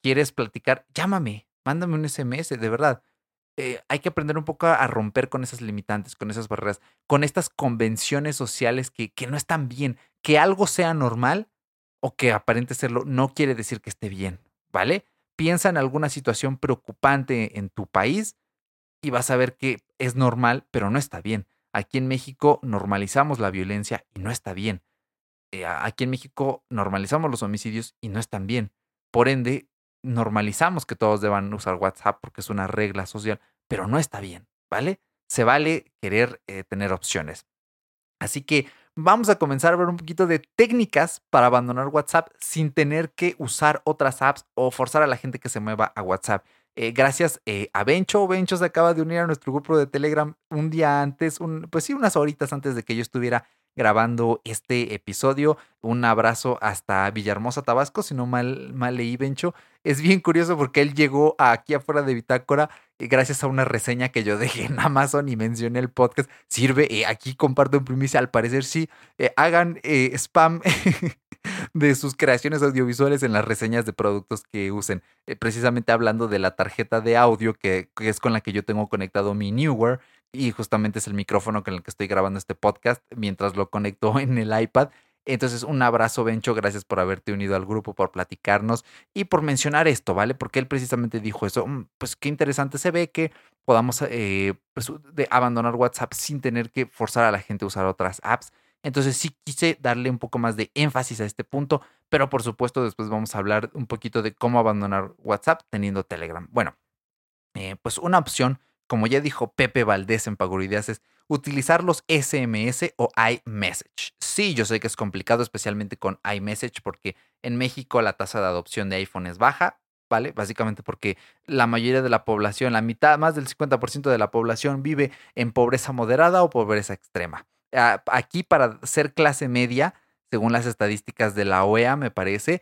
¿Quieres platicar? Llámame, mándame un SMS, de verdad. Eh, hay que aprender un poco a romper con esas limitantes, con esas barreras, con estas convenciones sociales que, no están bien. Que algo sea normal o que aparente serlo no quiere decir que esté bien, ¿vale? Piensa en alguna situación preocupante en tu país y vas a ver que es normal, pero no está bien. Aquí en México normalizamos la violencia y no está bien. Eh, aquí en México normalizamos los homicidios y no están bien. Por ende, normalizamos que todos deban usar WhatsApp porque es una regla social, pero no está bien, ¿vale? Se vale querer eh, tener opciones. Así que vamos a comenzar a ver un poquito de técnicas para abandonar WhatsApp sin tener que usar otras apps o forzar a la gente que se mueva a WhatsApp. Eh, gracias eh, a Bencho. Bencho se acaba de unir a nuestro grupo de Telegram un día antes, un, pues sí, unas horitas antes de que yo estuviera grabando este episodio. Un abrazo hasta Villahermosa, Tabasco, si no mal, mal leí, Bencho. Es bien curioso porque él llegó aquí afuera de Bitácora eh, gracias a una reseña que yo dejé en Amazon y mencioné el podcast. Sirve, eh, aquí comparto en primicia, al parecer sí. Eh, hagan spam de sus creaciones audiovisuales en las reseñas de productos que usen. precisamente hablando de la tarjeta de audio que, que es con la que yo tengo conectado mi Newer y justamente es el micrófono con el que estoy grabando este podcast mientras lo conecto en el iPad. Entonces, un abrazo, Bencho. Gracias por haberte unido al grupo, por platicarnos y por mencionar esto, ¿vale? Porque él precisamente dijo eso. Mm, pues qué interesante se ve que podamos eh, pues, de abandonar WhatsApp sin tener que forzar a la gente a usar otras apps. Entonces, sí quise darle un poco más de énfasis a este punto, pero por supuesto, después vamos a hablar un poquito de cómo abandonar WhatsApp teniendo Telegram. Bueno, eh, pues una opción como ya dijo Pepe Valdés en Pagurideas, es utilizar los SMS o iMessage. Sí, yo sé que es complicado, especialmente con iMessage, porque en México la tasa de adopción de iPhone es baja, ¿vale? Básicamente porque la mayoría de la población, la mitad, más del 50% de la población vive en pobreza moderada o pobreza extrema. Aquí para ser clase media, según las estadísticas de la OEA, me parece,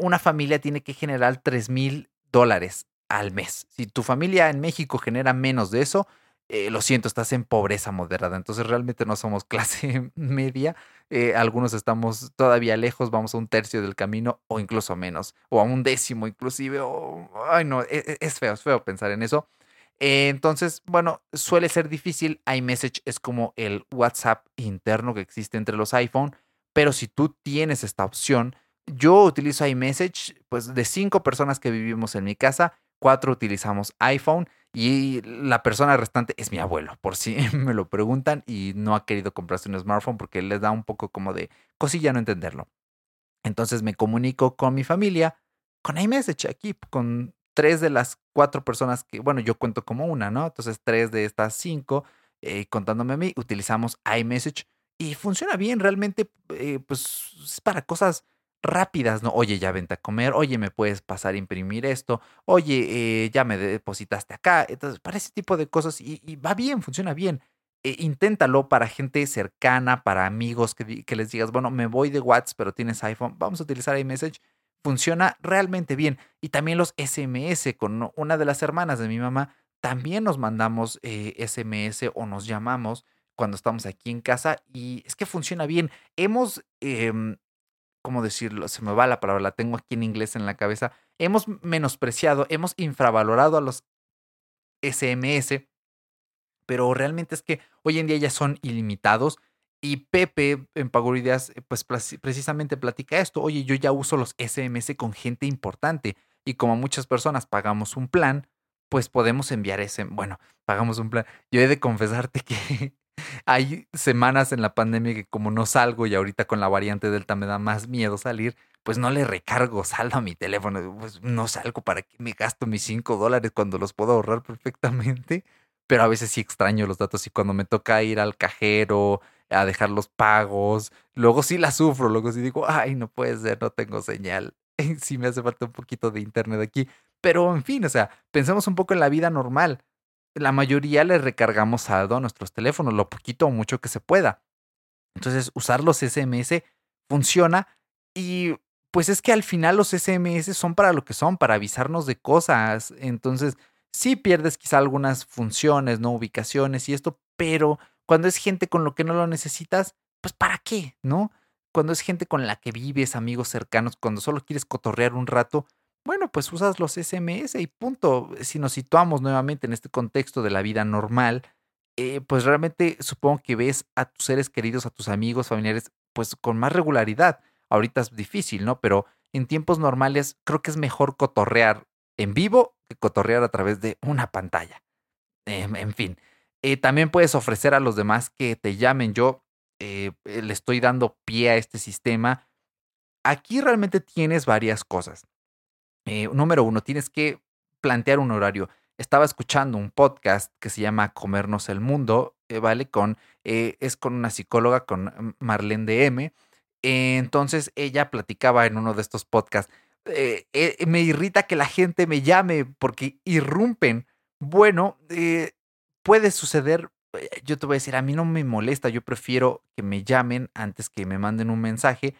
una familia tiene que generar 3 mil dólares al mes. Si tu familia en México genera menos de eso, eh, lo siento, estás en pobreza moderada. Entonces realmente no somos clase media. Eh, algunos estamos todavía lejos, vamos a un tercio del camino o incluso menos, o a un décimo inclusive. ay no, e, e, es, feo, es feo pensar en eso. Entonces, bueno, suele ser difícil. iMessage es como el WhatsApp interno que existe entre los iPhone, pero si tú tienes esta opción, yo utilizo iMessage, pues de cinco personas que vivimos en mi casa, cuatro utilizamos iPhone y la persona restante es mi abuelo, por si me lo preguntan y no ha querido comprarse un smartphone porque les da un poco como de cosilla no entenderlo. Entonces me comunico con mi familia, con iMessage aquí, con tres de las cuatro personas que, bueno, yo cuento como una, ¿no? Entonces tres de estas cinco, eh, contándome a mí, utilizamos iMessage y funciona bien, realmente, eh, pues es para cosas rápidas, ¿no? Oye, ya vente a comer, oye, me puedes pasar a imprimir esto, oye, eh, ya me depositaste acá. Entonces, para ese tipo de cosas, y, va bien, funciona bien. Eh, inténtalo para gente cercana, para amigos que, que, les digas, bueno, me voy de WhatsApp, pero tienes iPhone, vamos a utilizar iMessage. Funciona realmente bien. Y también los SMS con una de las hermanas de mi mamá, también nos mandamos SMS eh, o nos llamamos cuando estamos aquí en casa y es que funciona bien. Hemos em, ¿cómo decirlo? Se me va la palabra, la tengo aquí en inglés en la cabeza. Hemos menospreciado, hemos infravalorado a los SMS, pero realmente es que hoy en día ya son ilimitados. Y Pepe en Pagurideas, eh, pues precisamente platica esto. Oye, yo ya uso los SMS con gente importante. Y como muchas personas pagamos un plan, pues podemos enviar ese. Bueno, pagamos un plan. Yo he de confesarte que hay semanas en la pandemia que como no salgo y ahorita con la variante Delta me da más miedo salir, pues no le recargo saldo a mi teléfono. Pues no salgo para que me gasto mis 5 dólares cuando los puedo ahorrar perfectamente. Pero a veces sí extraño los datos y cuando me toca ir al cajero a dejar los pagos, luego sí la sufro, luego sí digo, ay, no puede ser, no tengo señal. Sí me hace falta un poquito de internet aquí. Pero en fin, o sea, pensemos un poco en la vida normal la mayoría le recargamos saldo a nuestros teléfonos, lo poquito o mucho que se pueda. Entonces, usar los SMS funciona y pues es que al final los SMS son para lo que son, para avisarnos de cosas. Entonces, sí pierdes quizá algunas funciones, no ubicaciones y esto, pero cuando es gente con lo que no lo necesitas, pues ¿para qué? ¿No? Cuando es gente con la que vives, amigos cercanos, cuando solo quieres cotorrear un rato, bueno, pues usas los SMS y punto. Si nos situamos nuevamente en este contexto de la vida normal, eh, pues realmente supongo que ves a tus seres queridos, a tus amigos, familiares, pues con más regularidad. Ahorita es difícil, ¿no? Pero en tiempos normales creo que es mejor cotorrear en vivo que cotorrear a través de una pantalla. Em, en fin, eh, también puedes ofrecer a los demás que te llamen. Yo eh, le estoy dando pie a este sistema. Aquí realmente tienes varias cosas. Eh, número uno, tienes que plantear un horario. Estaba escuchando un podcast que se llama Comernos el Mundo, eh, ¿vale? Con, eh, es con una psicóloga, con Marlene DM. entonces ella platicaba en uno de estos podcasts. me irrita que la gente me llame porque irrumpen. Bueno, puede suceder. Yo te voy a decir, a mí no me molesta, yo prefiero que me llamen antes que me manden un mensaje,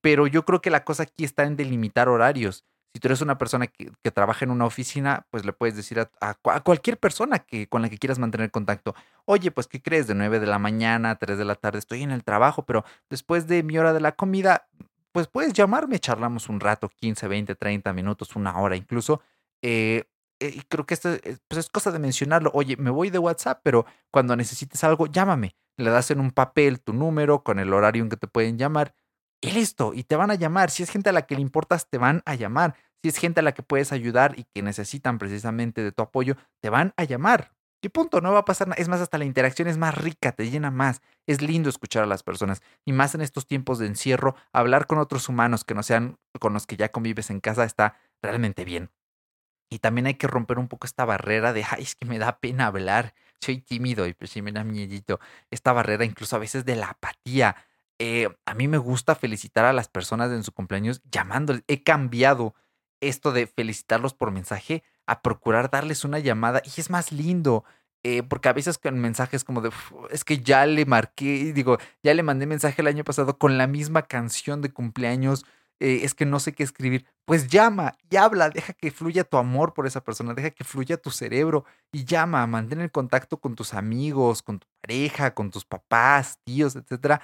pero yo creo que la cosa aquí está en delimitar horarios. Si tú eres una persona que, trabaja en una oficina, pues le puedes decir a, cualquier persona que, con la que quieras mantener contacto, oye, pues ¿qué crees? De 9 de la mañana a 3 de la tarde estoy en el trabajo, pero después de mi hora de la comida, pues puedes llamarme, charlamos un rato, 15, 20, 30 minutos, una hora incluso. Eh, eh, y creo que esto pues es cosa de mencionarlo. Oye, me voy de WhatsApp, pero cuando necesites algo, llámame. Le das en un papel tu número con el horario en que te pueden llamar y listo, y te van a llamar. Si es gente a la que le importas, te van a llamar. Si es gente a la que puedes ayudar y que necesitan precisamente de tu apoyo, te van a llamar. Y punto, no va a pasar nada. Es más, hasta la interacción es más rica, te llena más. Es lindo escuchar a las personas. Y más en estos tiempos de encierro, hablar con otros humanos que no sean con los que ya convives en casa está realmente bien. Y también hay que romper un poco esta barrera de, ay, es que me da pena hablar, soy tímido y pues sí me da miedito. Esta barrera incluso a veces de la apatía. Eh, a mí me gusta felicitar a las personas en su cumpleaños llamándoles. He cambiado esto de felicitarlos por mensaje a procurar darles una llamada y es más lindo. Eh, porque a veces con mensajes como de, es que ya le marqué, digo, ya le mandé mensaje el año pasado con la misma canción de cumpleaños, eh, es que no sé qué escribir. Pues llama y habla, deja que fluya tu amor por esa persona, deja que fluya tu cerebro y llama, mantén el contacto con tus amigos, con tu pareja, con tus papás, tíos, etcétera.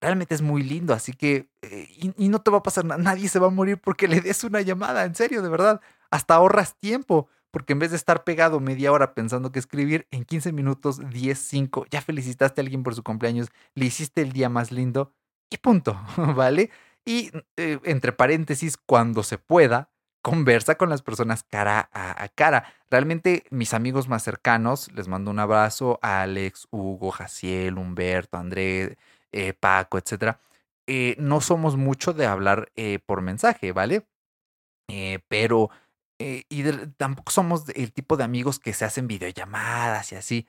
Realmente es muy lindo, así que, eh, y, y no te va a pasar nada, nadie se va a morir porque le des una llamada, en serio, de verdad. Hasta ahorras tiempo porque en vez de estar pegado media hora pensando que escribir, en 15 minutos, 10, 5, ya felicitaste a alguien por su cumpleaños, le hiciste el día más lindo y punto, ¿vale? Y eh, entre paréntesis, cuando se pueda, conversa con las personas cara a, cara. Realmente mis amigos más cercanos, les mando un abrazo a Alex, Hugo, Jaciel, Humberto, André, eh, Paco, etc. Eh, no somos mucho de hablar por mensaje, ¿vale? pero y tampoco somos el tipo de amigos que se hacen videollamadas y así.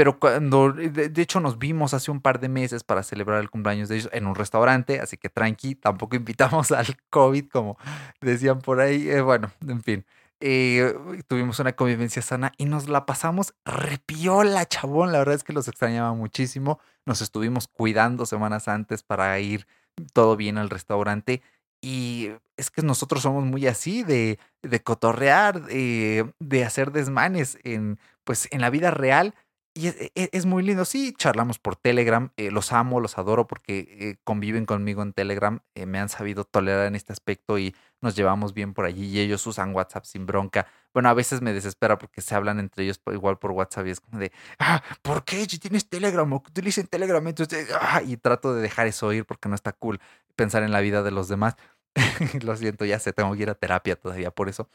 Pero cuando, de, hecho, nos vimos hace un par de meses para celebrar el cumpleaños de ellos en un restaurante, así que tranqui, tampoco invitamos al COVID, como decían por ahí. Eh, bueno, en fin, eh, tuvimos una convivencia sana y nos la pasamos repiola, chabón. La verdad es que los extrañaba muchísimo. Nos estuvimos cuidando semanas antes para ir todo bien al restaurante y es que nosotros somos muy así de, de cotorrear, de, de hacer desmanes en, pues, en la vida real. Y es, e, es, muy lindo. Sí, charlamos por Telegram. Eh, los amo, los adoro porque eh, conviven conmigo en Telegram. Eh, me han sabido tolerar en este aspecto y nos llevamos bien por allí. Y ellos usan WhatsApp sin bronca. Bueno, a veces me desespera porque se hablan entre ellos igual por WhatsApp y es como de, ah, ¿por qué? Si tienes Telegram o utilicen Telegram, entonces, ah", y trato de dejar eso ir porque no está cool pensar en la vida de los demás. Lo siento, ya sé, tengo que ir a terapia todavía por eso.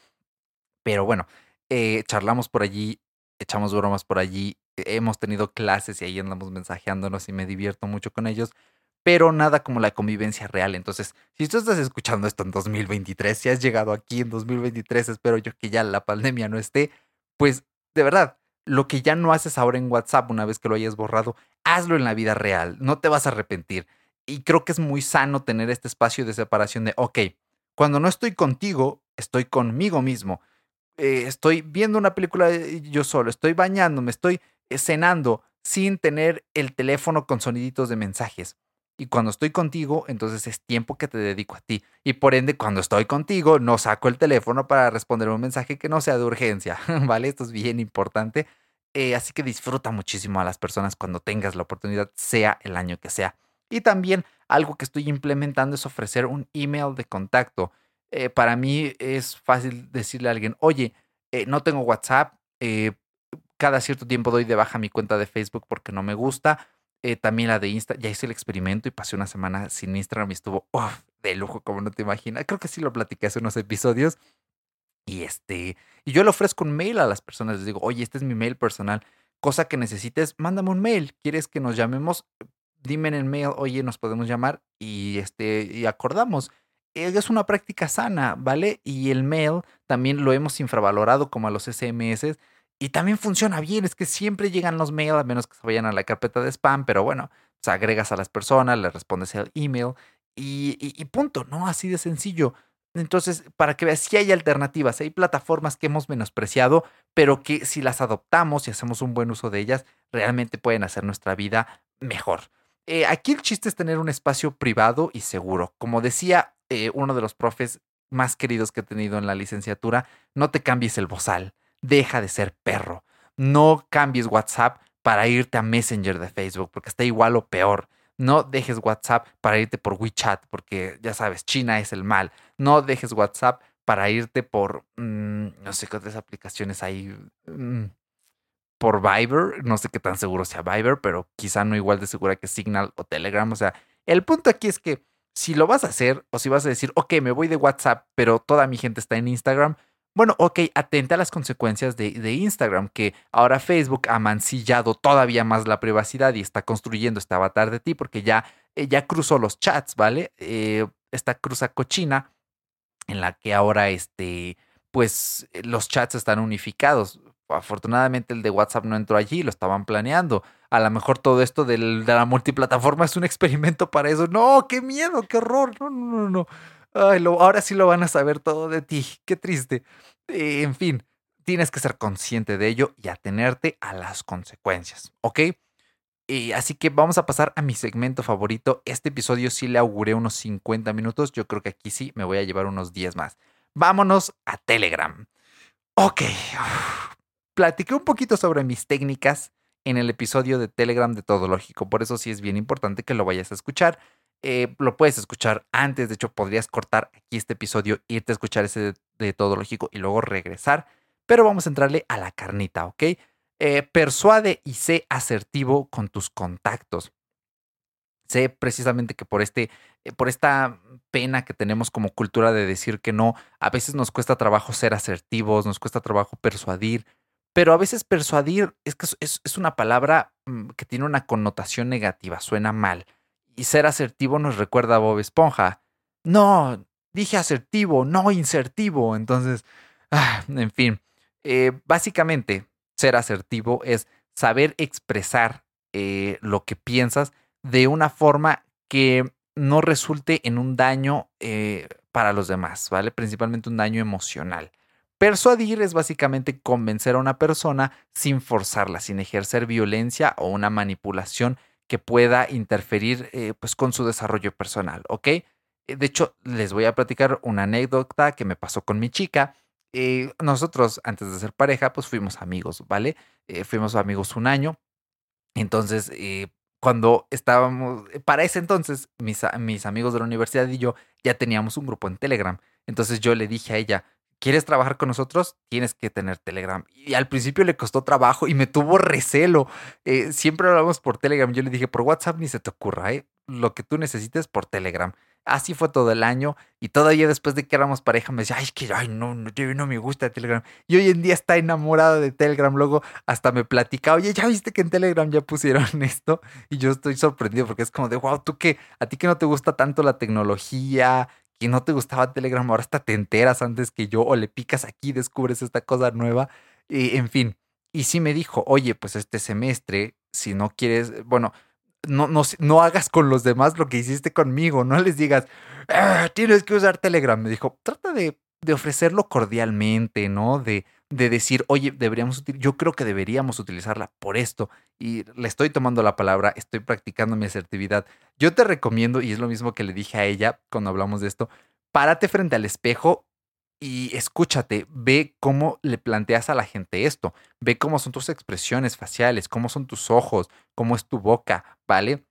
Pero bueno, charlamos por allí, echamos bromas por allí, hemos tenido clases y ahí andamos mensajeándonos y me divierto mucho con ellos, pero nada como la convivencia real. Entonces, si tú estás escuchando esto en 2023, si has llegado aquí en 2023, espero yo que ya la pandemia no esté, pues de verdad, lo que ya no haces ahora en WhatsApp una vez que lo hayas borrado, hazlo en la vida real, no te vas a arrepentir. Y creo que es muy sano tener este espacio de separación de, ok, cuando no estoy contigo, estoy conmigo mismo. Eh, estoy viendo una película yo solo, estoy bañándome, estoy eh, cenando sin tener el teléfono con soniditos de mensajes. Y cuando estoy contigo, entonces es tiempo que te dedico a ti. Y por ende, cuando estoy contigo, no saco el teléfono para responder un mensaje que no sea de urgencia. ¿Vale? Esto es bien importante. Eh, así que disfruta muchísimo a las personas cuando tengas la oportunidad, sea el año que sea. Y también algo que estoy implementando es ofrecer un email de contacto. Eh, para mí es fácil decirle a alguien, oye, eh, no tengo WhatsApp, eh, cada cierto tiempo doy de baja mi cuenta de Facebook porque no me gusta. también la de Insta, ya hice el experimento y pasé una semana sin Instagram y estuvo de lujo, como no te imaginas. Creo que sí lo platiqué hace unos episodios. Y este, y yo le ofrezco un mail a las personas, les digo, oye, este es mi mail personal, cosa que necesites, mándame un mail. ¿Quieres que nos llamemos? dime en el mail, oye, nos podemos llamar y, este, y acordamos. Es una práctica sana, ¿vale? Y el mail también lo hemos infravalorado como a los SMS y también funciona bien. Es que siempre llegan los mails, a menos que se vayan a la carpeta de spam, pero bueno, pues agregas a las personas, le respondes el email y, punto, ¿no? Así de sencillo. Entonces, para que veas, si hay alternativas, hay plataformas que hemos menospreciado, pero que si las adoptamos y hacemos un buen uso de ellas, realmente pueden hacer nuestra vida mejor. Eh, aquí el chiste es tener un espacio privado y seguro. Como decía eh, uno de los profes más queridos que he tenido en la licenciatura, no te cambies el bozal, deja de ser perro. No cambies WhatsApp para irte a Messenger de Facebook, porque está igual o peor. No dejes WhatsApp para irte por WeChat, porque ya sabes, China es el mal. No dejes WhatsApp para irte por, mm, no sé qué otras aplicaciones hay. Mm, por Viber. No sé qué tan seguro sea Viber, pero quizá no igual de segura que Signal o Telegram. O sea, el punto aquí es que si lo vas a hacer o si vas a decir, ok, me voy de WhatsApp, pero toda mi gente está en Instagram. Bueno, ok, atenta a las consecuencias de, Instagram, que ahora Facebook ha mancillado todavía más la privacidad y está construyendo este avatar de ti porque ya, eh, ya cruzó los chats, ¿vale? Eh, esta cruza cochina en la que ahora este, pues los chats están unificados. Afortunadamente el de WhatsApp no entró allí, lo estaban planeando. A lo mejor todo esto de la multiplataforma es un experimento para eso. No, qué miedo, qué horror. No, no, no, no. Ay, ahora sí lo van a saber todo de ti. Qué triste. Eh, en fin, tienes que ser consciente de ello y atenerte a las consecuencias, ¿ok? Y así que vamos a pasar a mi segmento favorito. Este episodio sí le auguré unos 50 minutos. Yo creo que aquí sí me voy a llevar unos 10 más. Vámonos a Telegram. Ok. Platiqué un poquito sobre mis técnicas en el episodio de Telegram de Todo Lógico. Por eso sí es bien importante que lo vayas a escuchar. Eh, lo puedes escuchar antes. De hecho, podrías cortar aquí este episodio, irte a escuchar ese de, Todo Lógico y luego regresar. Pero vamos a entrarle a la carnita, ¿ok? Eh, persuade y sé asertivo con tus contactos. Sé precisamente que por, este, eh, por esta pena que tenemos como cultura de decir que no, a veces nos cuesta trabajo ser asertivos, nos cuesta trabajo persuadir, pero a veces persuadir es que es, es una palabra mm, que tiene una connotación negativa, suena mal. Y ser asertivo nos recuerda a Bob Esponja. No, dije asertivo, no insertivo. Entonces, ah, en fin, eh, básicamente ser asertivo es saber expresar eh, lo que piensas de una forma que no resulte en un daño eh, para los demás, ¿vale? Principalmente un daño emocional. Persuadir es básicamente convencer a una persona sin forzarla, sin ejercer violencia o una manipulación que pueda interferir eh, pues con su desarrollo personal, ¿ok? De hecho, les voy a platicar una anécdota que me pasó con mi chica. Eh, nosotros, antes de ser pareja, pues fuimos amigos, ¿vale? Eh, fuimos amigos un año. Entonces, eh, cuando estábamos, para ese entonces, mis amigos de la universidad y yo ya teníamos un grupo en Telegram. Entonces yo le dije a ella, ¿quieres trabajar con nosotros? Tienes que tener Telegram. Y al principio le costó trabajo y me tuvo recelo. siempre hablamos por Telegram. Yo le dije, por WhatsApp ni se te ocurra, ¿eh? Lo que tú necesites por Telegram. Así fue todo el año y todavía después de que éramos pareja me decía, ay, que ay, no, no, no me gusta Telegram. Y hoy en día está enamorado de Telegram. Luego hasta me platica, oye, ¿ya viste que en Telegram ya pusieron esto? Y yo estoy sorprendido porque es como de, wow, tú que a ti que no te gusta tanto la tecnología, que no te gustaba Telegram, ahora hasta te enteras antes que yo o le picas aquí, descubres esta cosa nueva. Y, en fin, y sí me dijo, oye, pues este semestre, si no quieres, bueno, no, no, no hagas con los demás lo que hiciste conmigo, no les digas, ah, tienes que usar Telegram. Me dijo, trata de, de ofrecerlo cordialmente, ¿no? De, de decir, oye, deberíamos yo creo que deberíamos utilizarla por esto. Y le estoy tomando la palabra, estoy practicando mi asertividad. Yo te recomiendo, y es lo mismo que le dije a ella cuando hablamos de esto, párate frente al espejo y escúchate, ve cómo le planteas a la gente esto, ve cómo son tus expresiones faciales, cómo son tus ojos, cómo es tu boca, ¿vale?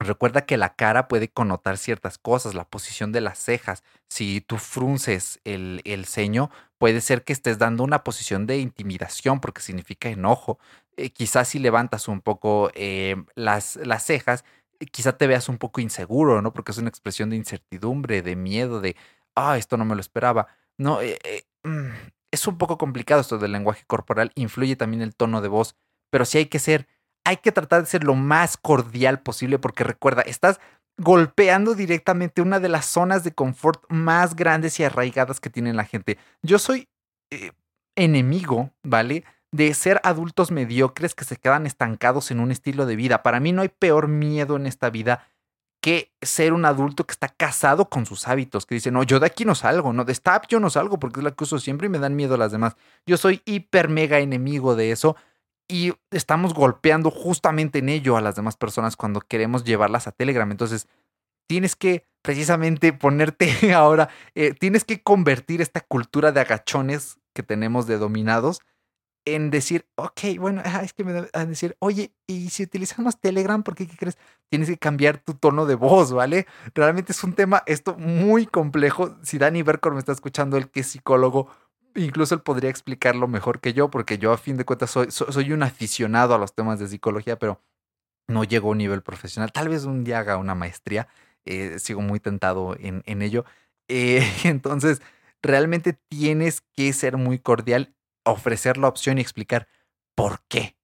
Recuerda que la cara puede connotar ciertas cosas, la posición de las cejas. Si tú frunces el, ceño, puede ser que estés dando una posición de intimidación porque significa enojo. Eh, quizás si levantas un poco eh, las, las cejas, eh, quizá te veas un poco inseguro, ¿no? Porque es una expresión de incertidumbre, de miedo, de, ah, esto no me lo esperaba. No, mm, es un poco complicado esto del lenguaje corporal, influye también el tono de voz, pero sí hay que ser, hay que tratar de ser lo más cordial posible porque recuerda, estás golpeando directamente una de las zonas de confort más grandes y arraigadas que tiene la gente. Yo soy eh, enemigo, ¿vale? De ser adultos mediocres que se quedan estancados en un estilo de vida. Para mí no hay peor miedo en esta vida que ser un adulto que está casado con sus hábitos, que dice, no, yo de aquí no salgo, no, de esta yo no salgo porque es la que uso siempre y me dan miedo las demás. Yo soy hiper mega enemigo de eso y estamos golpeando justamente en ello a las demás personas cuando queremos llevarlas a Telegram. Entonces, tienes que precisamente ponerte ahora, eh, tienes que convertir esta cultura de agachones que tenemos de dominados en decir, ok, bueno, es que me decir, oye, y si utilizamos Telegram, ¿por qué, qué crees? Tienes que cambiar tu tono de voz, ¿vale? Realmente es un tema, esto muy complejo. Si Danny Berkor me está escuchando, el que es psicólogo, incluso él podría explicarlo mejor que yo, porque yo a fin de cuentas soy, soy un aficionado a los temas de psicología, pero no llego a un nivel profesional. Tal vez un día haga una maestría, eh, sigo muy tentado en, en ello. Eh, entonces, realmente tienes que ser muy cordial ofrecer la opción y explicar por qué.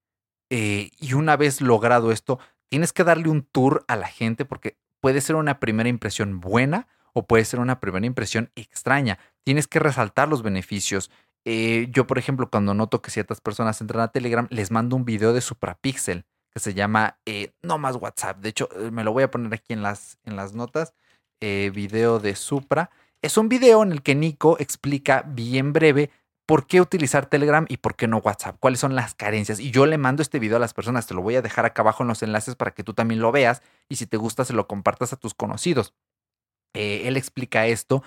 Eh, y una vez logrado esto, tienes que darle un tour a la gente porque puede ser una primera impresión buena o puede ser una primera impresión extraña. Tienes que resaltar los beneficios. Eh, yo, por ejemplo, cuando noto que ciertas personas entran a Telegram, les mando un video de Suprapixel que se llama eh, No más WhatsApp. De hecho, eh, me lo voy a poner aquí en las, en las notas. video de Supra. Es un video en el que Nico explica bien breve por qué utilizar Telegram y por qué no WhatsApp, cuáles son las carencias. Y yo le mando este video a las personas, te lo voy a dejar acá abajo en los enlaces para que tú también lo veas y si te gusta se lo compartas a tus conocidos. Él explica esto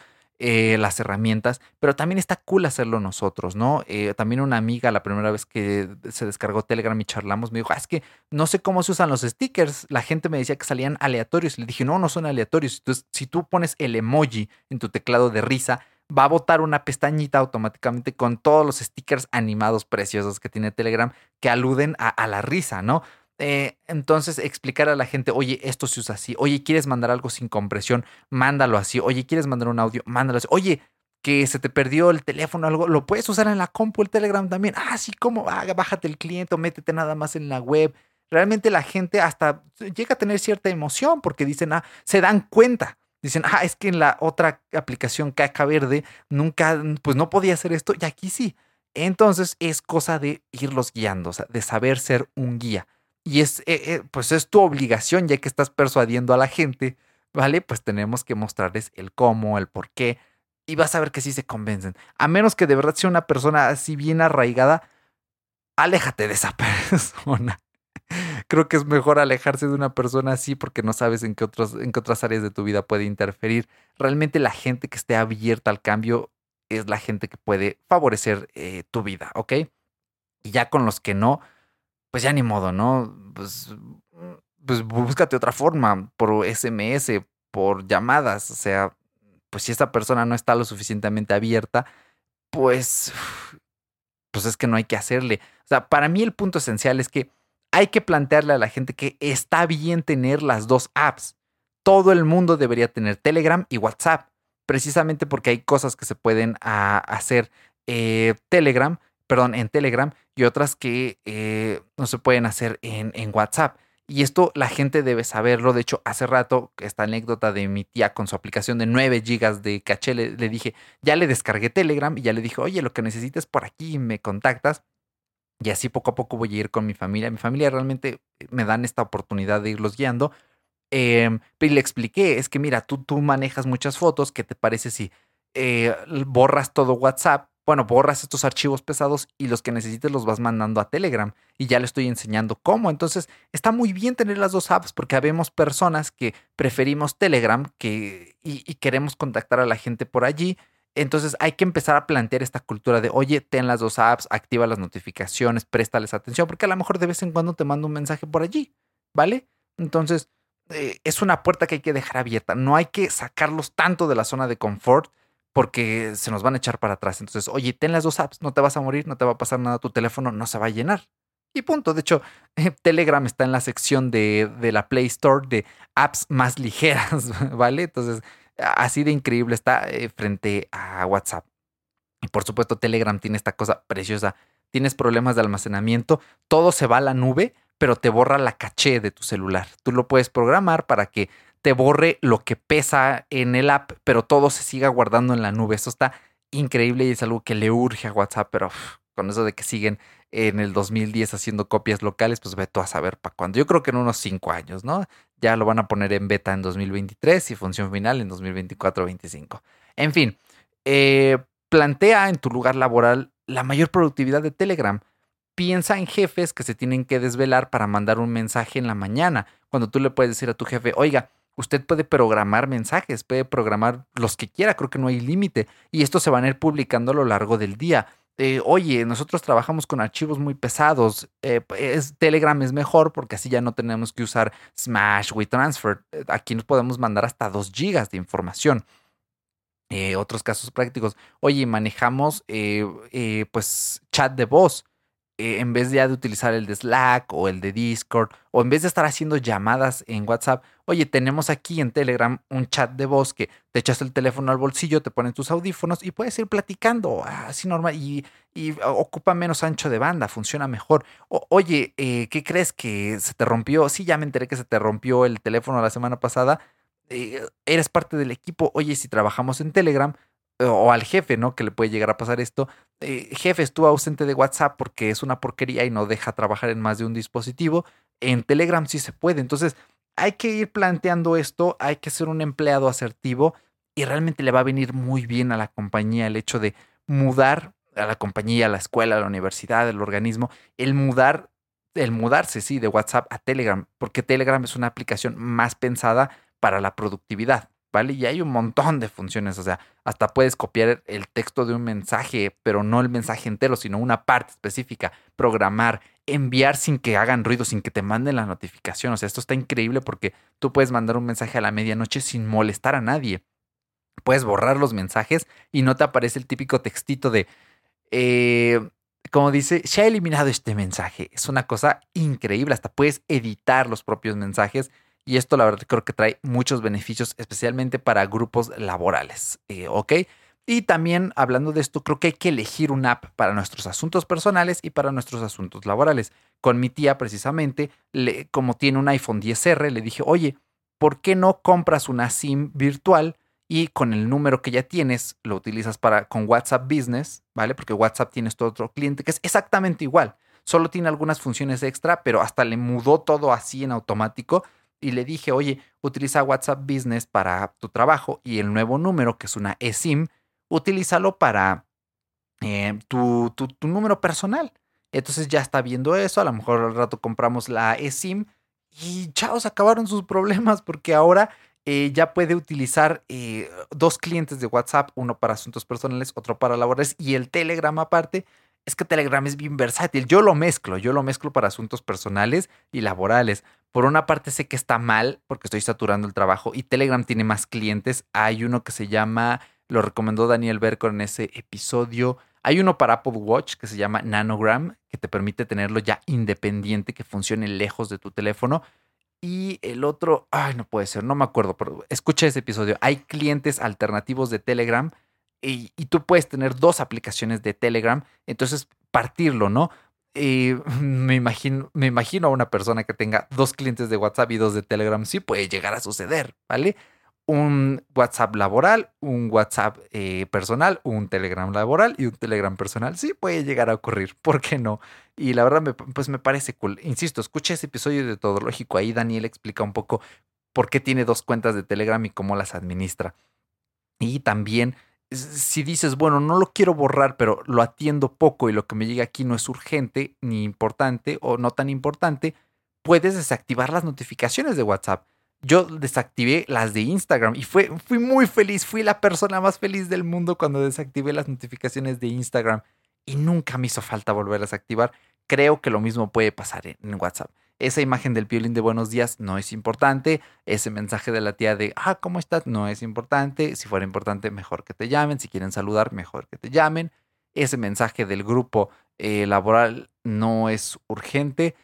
eh, las herramientas, pero también está cool hacerlo nosotros, ¿no? Eh, también una amiga, la primera vez que se descargó Telegram y charlamos, me dijo, ah, es que no sé cómo se usan los stickers. La gente me decía que salían aleatorios. Le dije, no, no son aleatorios. Entonces, si tú pones el emoji en tu teclado de risa, va a botar una pestañita automáticamente con todos los stickers animados preciosos que tiene Telegram que aluden a la risa, ¿no? Eh, entonces, explicar a la gente, oye, esto se usa así, oye, ¿quieres mandar algo sin compresión? Mándalo así, oye, ¿quieres mandar un audio? Mándalo así, oye, que se te perdió el teléfono o algo, lo puedes usar en la compu, el Telegram también. Ah, sí, ¿cómo? Ah, bájate el cliente, métete nada más en la web. Realmente la gente hasta llega a tener cierta emoción porque dicen, ah, se dan cuenta. Dicen, ah, es que en la otra aplicación Caca Verde nunca, pues no podía hacer esto y aquí sí. Entonces es cosa de irlos guiando, o sea, de saber ser un guía y es, eh, eh, pues es tu obligación, ya que estás persuadiendo a la gente, ¿vale? Pues tenemos que mostrarles el cómo, el por qué, y vas a ver que sí se convencen. A menos que de verdad sea una persona así bien arraigada, aléjate de esa persona. Creo que es mejor alejarse de una persona así porque no sabes en qué, otros, en qué otras áreas de tu vida puede interferir. Realmente la gente que esté abierta al cambio es la gente que puede favorecer eh, tu vida, ¿ok? Y ya con los que no, pues ya ni modo, ¿no? Pues, pues búscate otra forma, por SMS, por llamadas, o sea, pues si esta persona no está lo suficientemente abierta, pues, pues es que no hay que hacerle. O sea, para mí el punto esencial es que hay que plantearle a la gente que está bien tener las dos apps. Todo el mundo debería tener Telegram y WhatsApp, precisamente porque hay cosas que se pueden ah, hacer eh, Telegram perdón, en Telegram y otras que eh, no se pueden hacer en, WhatsApp. Y esto la gente debe saberlo. De hecho, hace rato, esta anécdota de mi tía con su aplicación de 9 GB de caché, le, dije, ya le descargué Telegram y ya le dije, oye, lo que necesites por aquí, me contactas. Y así poco a poco voy a ir con mi familia. Mi familia realmente me dan esta oportunidad de irlos guiando. Eh, y le expliqué, es que mira, tú, tú manejas muchas fotos, ¿qué te parece si eh, borras todo WhatsApp bueno, borras estos archivos pesados y los que necesites los vas mandando a Telegram y ya le estoy enseñando cómo. Entonces, está muy bien tener las dos apps porque habemos personas que preferimos Telegram que, y, queremos contactar a la gente por allí. Entonces, hay que empezar a plantear esta cultura de, oye, ten las dos apps, activa las notificaciones, préstales atención, porque a lo mejor de vez en cuando te mando un mensaje por allí, ¿vale? Entonces, eh, es una puerta que hay que dejar abierta. No hay que sacarlos tanto de la zona de confort porque se nos van a echar para atrás. Entonces, oye, ten las dos apps, no te vas a morir, no te va a pasar nada, tu teléfono no se va a llenar. Y punto. De hecho, Telegram está en la sección de, de la Play Store de apps más ligeras, ¿vale? Entonces, así de increíble está eh, frente a WhatsApp. Y por supuesto, Telegram tiene esta cosa preciosa. Tienes problemas de almacenamiento, todo se va a la nube, pero te borra la caché de tu celular. Tú lo puedes programar para que te borre lo que pesa en el app, pero todo se siga guardando en la nube. Eso está increíble y es algo que le urge a WhatsApp, pero con eso de que siguen en el 2010 haciendo copias locales, pues ve tú a saber para cuándo. Yo creo que en unos cinco años, ¿no? Ya lo van a poner en beta en 2023 y función final en 2024-25. En fin, eh, plantea en tu lugar laboral la mayor productividad de Telegram. Piensa en jefes que se tienen que desvelar para mandar un mensaje en la mañana, cuando tú le puedes decir a tu jefe, oiga, usted puede programar mensajes, puede programar los que quiera, creo que no hay límite. Y esto se van a ir publicando a lo largo del día. Eh, oye, nosotros trabajamos con archivos muy pesados. Eh, Telegram es mejor porque así ya no tenemos que usar Smash, WeTransfer. Eh, aquí nos podemos mandar hasta 2 gigas de información. otros casos prácticos. Oye, manejamos pues chat de voz. Eh, en vez ya de utilizar el de Slack o el de Discord, o en vez de estar haciendo llamadas en WhatsApp, oye, tenemos aquí en Telegram un chat de voz que te echas el teléfono al bolsillo, te ponen tus audífonos y puedes ir platicando así normal y, ocupa menos ancho de banda, funciona mejor. oye, eh, ¿qué crees que se te rompió? Sí, ya me enteré que se te rompió el teléfono la semana pasada. eh, eres parte del equipo, oye, si trabajamos en Telegram, o al jefe, ¿no? Que le puede llegar a pasar esto. Eh, jefe, estuvo ausente de WhatsApp porque es una porquería y no deja trabajar en más de un dispositivo. En Telegram sí se puede. Entonces, hay que ir planteando esto, hay que ser un empleado asertivo y realmente le va a venir muy bien a la compañía el hecho de mudar a la compañía, a la escuela, a la universidad, al organismo, el mudar, el mudarse, sí, de WhatsApp a Telegram, porque Telegram es una aplicación más pensada para la productividad. ¿vale? Y hay un montón de funciones, o sea, hasta puedes copiar el texto de un mensaje, pero no el mensaje entero, sino una parte específica, programar, enviar sin que hagan ruido, sin que te manden la notificación. O sea, esto está increíble porque tú puedes mandar un mensaje a la medianoche sin molestar a nadie. Puedes borrar los mensajes y no te aparece el típico textito de, eh, como dice, se ha eliminado este mensaje. Es una cosa increíble, hasta puedes editar los propios mensajes y esto la verdad creo que trae muchos beneficios, especialmente para grupos laborales. Eh, ¿Ok? Y también hablando de esto, creo que hay que elegir una app para nuestros asuntos personales y para nuestros asuntos laborales. Con mi tía, precisamente, le, como tiene un iPhone 10R, le dije, oye, ¿por qué no compras una SIM virtual y con el número que ya tienes lo utilizas para con WhatsApp Business, ¿vale? Porque WhatsApp tienes todo otro cliente que es exactamente igual. Solo tiene algunas funciones extra, pero hasta le mudó todo así en automático y le dije, oye, utiliza WhatsApp Business para tu trabajo y el nuevo número, que es una eSIM, utilízalo para eh, tu, tu, número personal. Entonces ya está viendo eso, a lo mejor al rato compramos la eSIM y chao, se acabaron sus problemas porque ahora eh, ya puede utilizar eh, dos clientes de WhatsApp, uno para asuntos personales, otro para laborales y el Telegram aparte. Es que Telegram es bien versátil. Yo lo mezclo, yo lo mezclo para asuntos personales y laborales. Por una parte sé que está mal porque estoy saturando el trabajo y Telegram tiene más clientes. Hay uno que se llama, lo recomendó Daniel Berco en ese episodio. Hay uno para Apple Watch que se llama Nanogram, que te permite tenerlo ya independiente, que funcione lejos de tu teléfono. Y el otro, ay, no puede ser, no me acuerdo, pero escucha ese episodio. Hay clientes alternativos de Telegram y, tú puedes tener dos aplicaciones de Telegram, entonces partirlo, ¿no? Me imagino, me imagino a una persona que tenga dos clientes de WhatsApp y dos de Telegram. Sí puede llegar a suceder, ¿vale? Un WhatsApp laboral, un WhatsApp eh, personal, un Telegram laboral y un Telegram personal. Sí puede llegar a ocurrir, ¿por qué no? Y la verdad, me, pues me parece cool. Insisto, escuché ese episodio de Todo Lógico. Ahí Daniel explica un poco por qué tiene dos cuentas de Telegram y cómo las administra. Y también si dices, bueno, no lo quiero borrar, pero lo atiendo poco y lo que me llega aquí no es urgente, ni importante o no tan importante, puedes desactivar las notificaciones de WhatsApp. Yo desactivé las de Instagram y fue, fui muy feliz, fui la persona más feliz del mundo cuando desactivé las notificaciones de Instagram y nunca me hizo falta volverlas a activar. Creo que lo mismo puede pasar en WhatsApp. Esa imagen del violín de buenos días no es importante. Ese mensaje de la tía de, ah, ¿cómo estás? No es importante. Si fuera importante, mejor que te llamen. Si quieren saludar, mejor que te llamen. Ese mensaje del grupo eh, laboral no es urgente.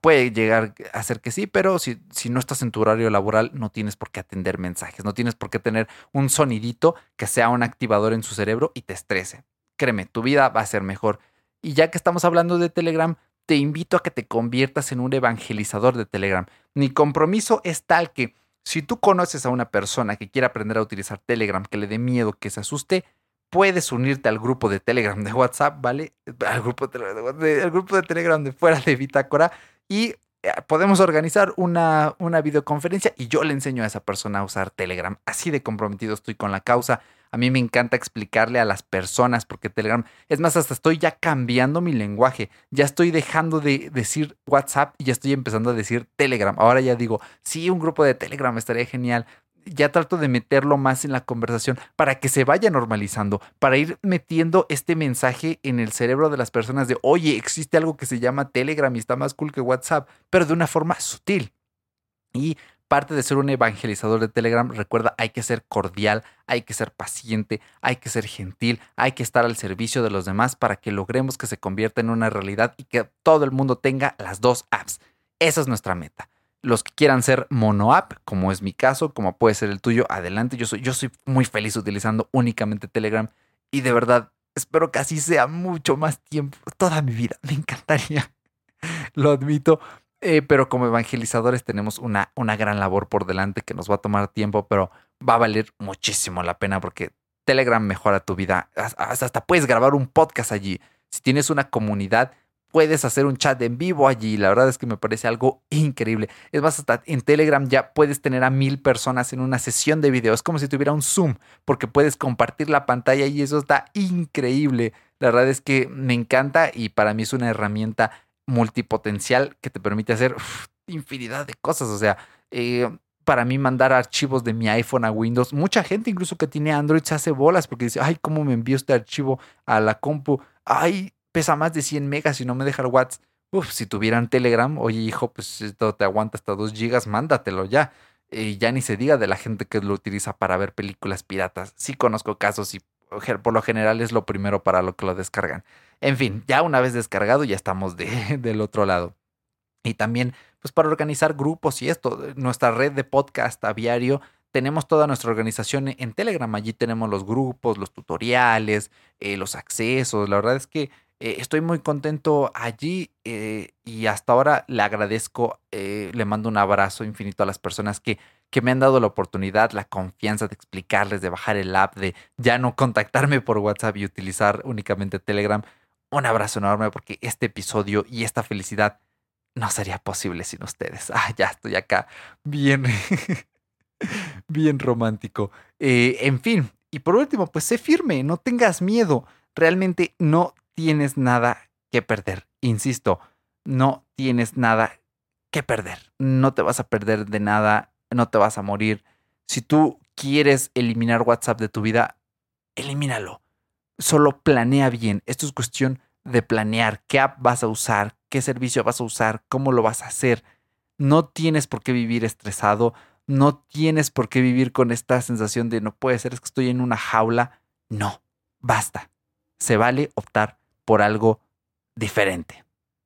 Puede llegar a ser que sí, pero si, si no estás en tu horario laboral, no tienes por qué atender mensajes. No tienes por qué tener un sonidito que sea un activador en su cerebro y te estrese. Créeme, tu vida va a ser mejor. Y ya que estamos hablando de Telegram, te invito a que te conviertas en un evangelizador de Telegram. Mi compromiso es tal que si tú conoces a una persona que quiere aprender a utilizar Telegram, que le dé miedo, que se asuste, puedes unirte al grupo de Telegram de WhatsApp, ¿vale? Al grupo de, Telegram de fuera de Bitácora y eh, podemos organizar una, una videoconferencia y yo le enseño a esa persona a usar Telegram. Así de comprometido estoy con la causa. A mí me encanta explicarle a las personas porque Telegram, es más, hasta estoy ya cambiando mi lenguaje. Ya estoy dejando de decir WhatsApp y ya estoy empezando a decir Telegram. Ahora ya digo, sí, un grupo de Telegram estaría genial. Ya trato de meterlo más en la conversación para que se vaya normalizando, para ir metiendo este mensaje en el cerebro de las personas de, oye, existe algo que se llama Telegram y está más cool que WhatsApp, pero de una forma sutil. Y parte de ser un evangelizador de Telegram, recuerda, hay que ser cordial, hay que ser paciente, hay que ser gentil, hay que estar al servicio de los demás para que logremos que se convierta en una realidad y que todo el mundo tenga las dos apps. Esa es nuestra meta. Los que quieran ser mono app, como es mi caso, como puede ser el tuyo, adelante. Yo soy, yo soy muy feliz utilizando únicamente Telegram y de verdad espero que así sea mucho más tiempo, toda mi vida. Me encantaría, lo admito, Eh, pero como evangelizadores tenemos una, una gran labor por delante que nos va a tomar tiempo, pero va a valer muchísimo la pena porque Telegram mejora tu vida. Hasta puedes grabar un podcast allí. Si tienes una comunidad, puedes hacer un chat en vivo allí. La verdad es que me parece algo increíble. Es más, hasta en Telegram ya puedes tener a mil personas en una sesión de video. Es como si tuviera un Zoom, porque puedes compartir la pantalla y eso está increíble. La verdad es que me encanta y para mí es una herramienta multipotencial que te permite hacer infinidad de cosas. O sea, eh, para mí mandar archivos de mi iPhone a Windows, mucha gente incluso que tiene Android se hace bolas porque dice, ay, ¿cómo me envío este archivo a la compu? Ay, pesa más de 100 megas y no me deja el WhatsApp. Uf, si tuvieran Telegram, oye hijo, pues esto te aguanta hasta 2 gigas, mándatelo ya. Y ya ni se diga de la gente que lo utiliza para ver películas piratas. Sí conozco casos y por lo general es lo primero para lo que lo descargan. En fin, ya una vez descargado ya estamos de, del otro lado. Y también, pues para organizar grupos y esto, nuestra red de podcast aviario, tenemos toda nuestra organización en Telegram. Allí tenemos los grupos, los tutoriales, eh, los accesos. La verdad es que eh, estoy muy contento allí eh, y hasta ahora le agradezco, le mando un abrazo infinito a las personas que que me han dado la oportunidad, la confianza de explicarles, de bajar el app, de ya no contactarme por WhatsApp y utilizar únicamente Telegram. Un abrazo enorme porque este episodio y esta felicidad no sería posible sin ustedes. Ah, ya estoy acá bien, bien romántico. Eh, en fin, y por último, pues sé firme, no tengas miedo. Realmente no tienes nada que perder. Insisto, no tienes nada que perder. No te vas a perder de nada no te vas a morir. Si tú quieres eliminar WhatsApp de tu vida, elimínalo. Solo planea bien. Esto es cuestión de planear qué app vas a usar, qué servicio vas a usar, cómo lo vas a hacer. No tienes por qué vivir estresado, no tienes por qué vivir con esta sensación de no puede ser, es que estoy en una jaula. No, basta. Se vale optar por algo diferente.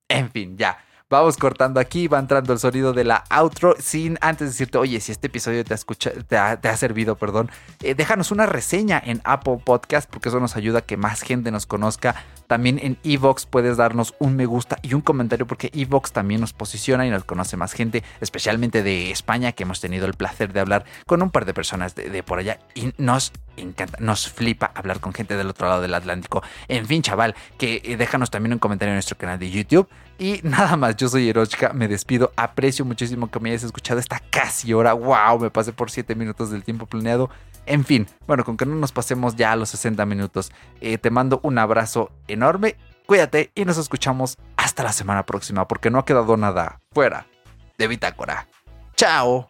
En fin, ya. Vamos cortando aquí, va entrando el sonido de la outro. Sin antes decirte, oye, si este episodio te ha, escucha, te ha, servido, perdón, eh, déjanos una reseña en Apple Podcast porque eso nos ayuda a que más gente nos conozca. También en Evox puedes darnos un me gusta y un comentario porque Evox también nos posiciona y nos conoce más gente, especialmente de España, que hemos tenido el placer de hablar con un par de personas de, de por allá y nos encanta, nos flipa hablar con gente del otro lado del Atlántico. En fin, chaval, que eh, déjanos también un comentario en nuestro canal de YouTube. Y nada más, yo soy Erochka, me despido. Aprecio muchísimo que me hayas escuchado esta casi hora. ¡Wow! Me pasé por 7 minutos del tiempo planeado. En fin, bueno, con que no nos pasemos ya a los 60 minutos. Eh, te mando un abrazo enorme. Cuídate y nos escuchamos hasta la semana próxima porque no ha quedado nada fuera de Bitácora. ¡Chao!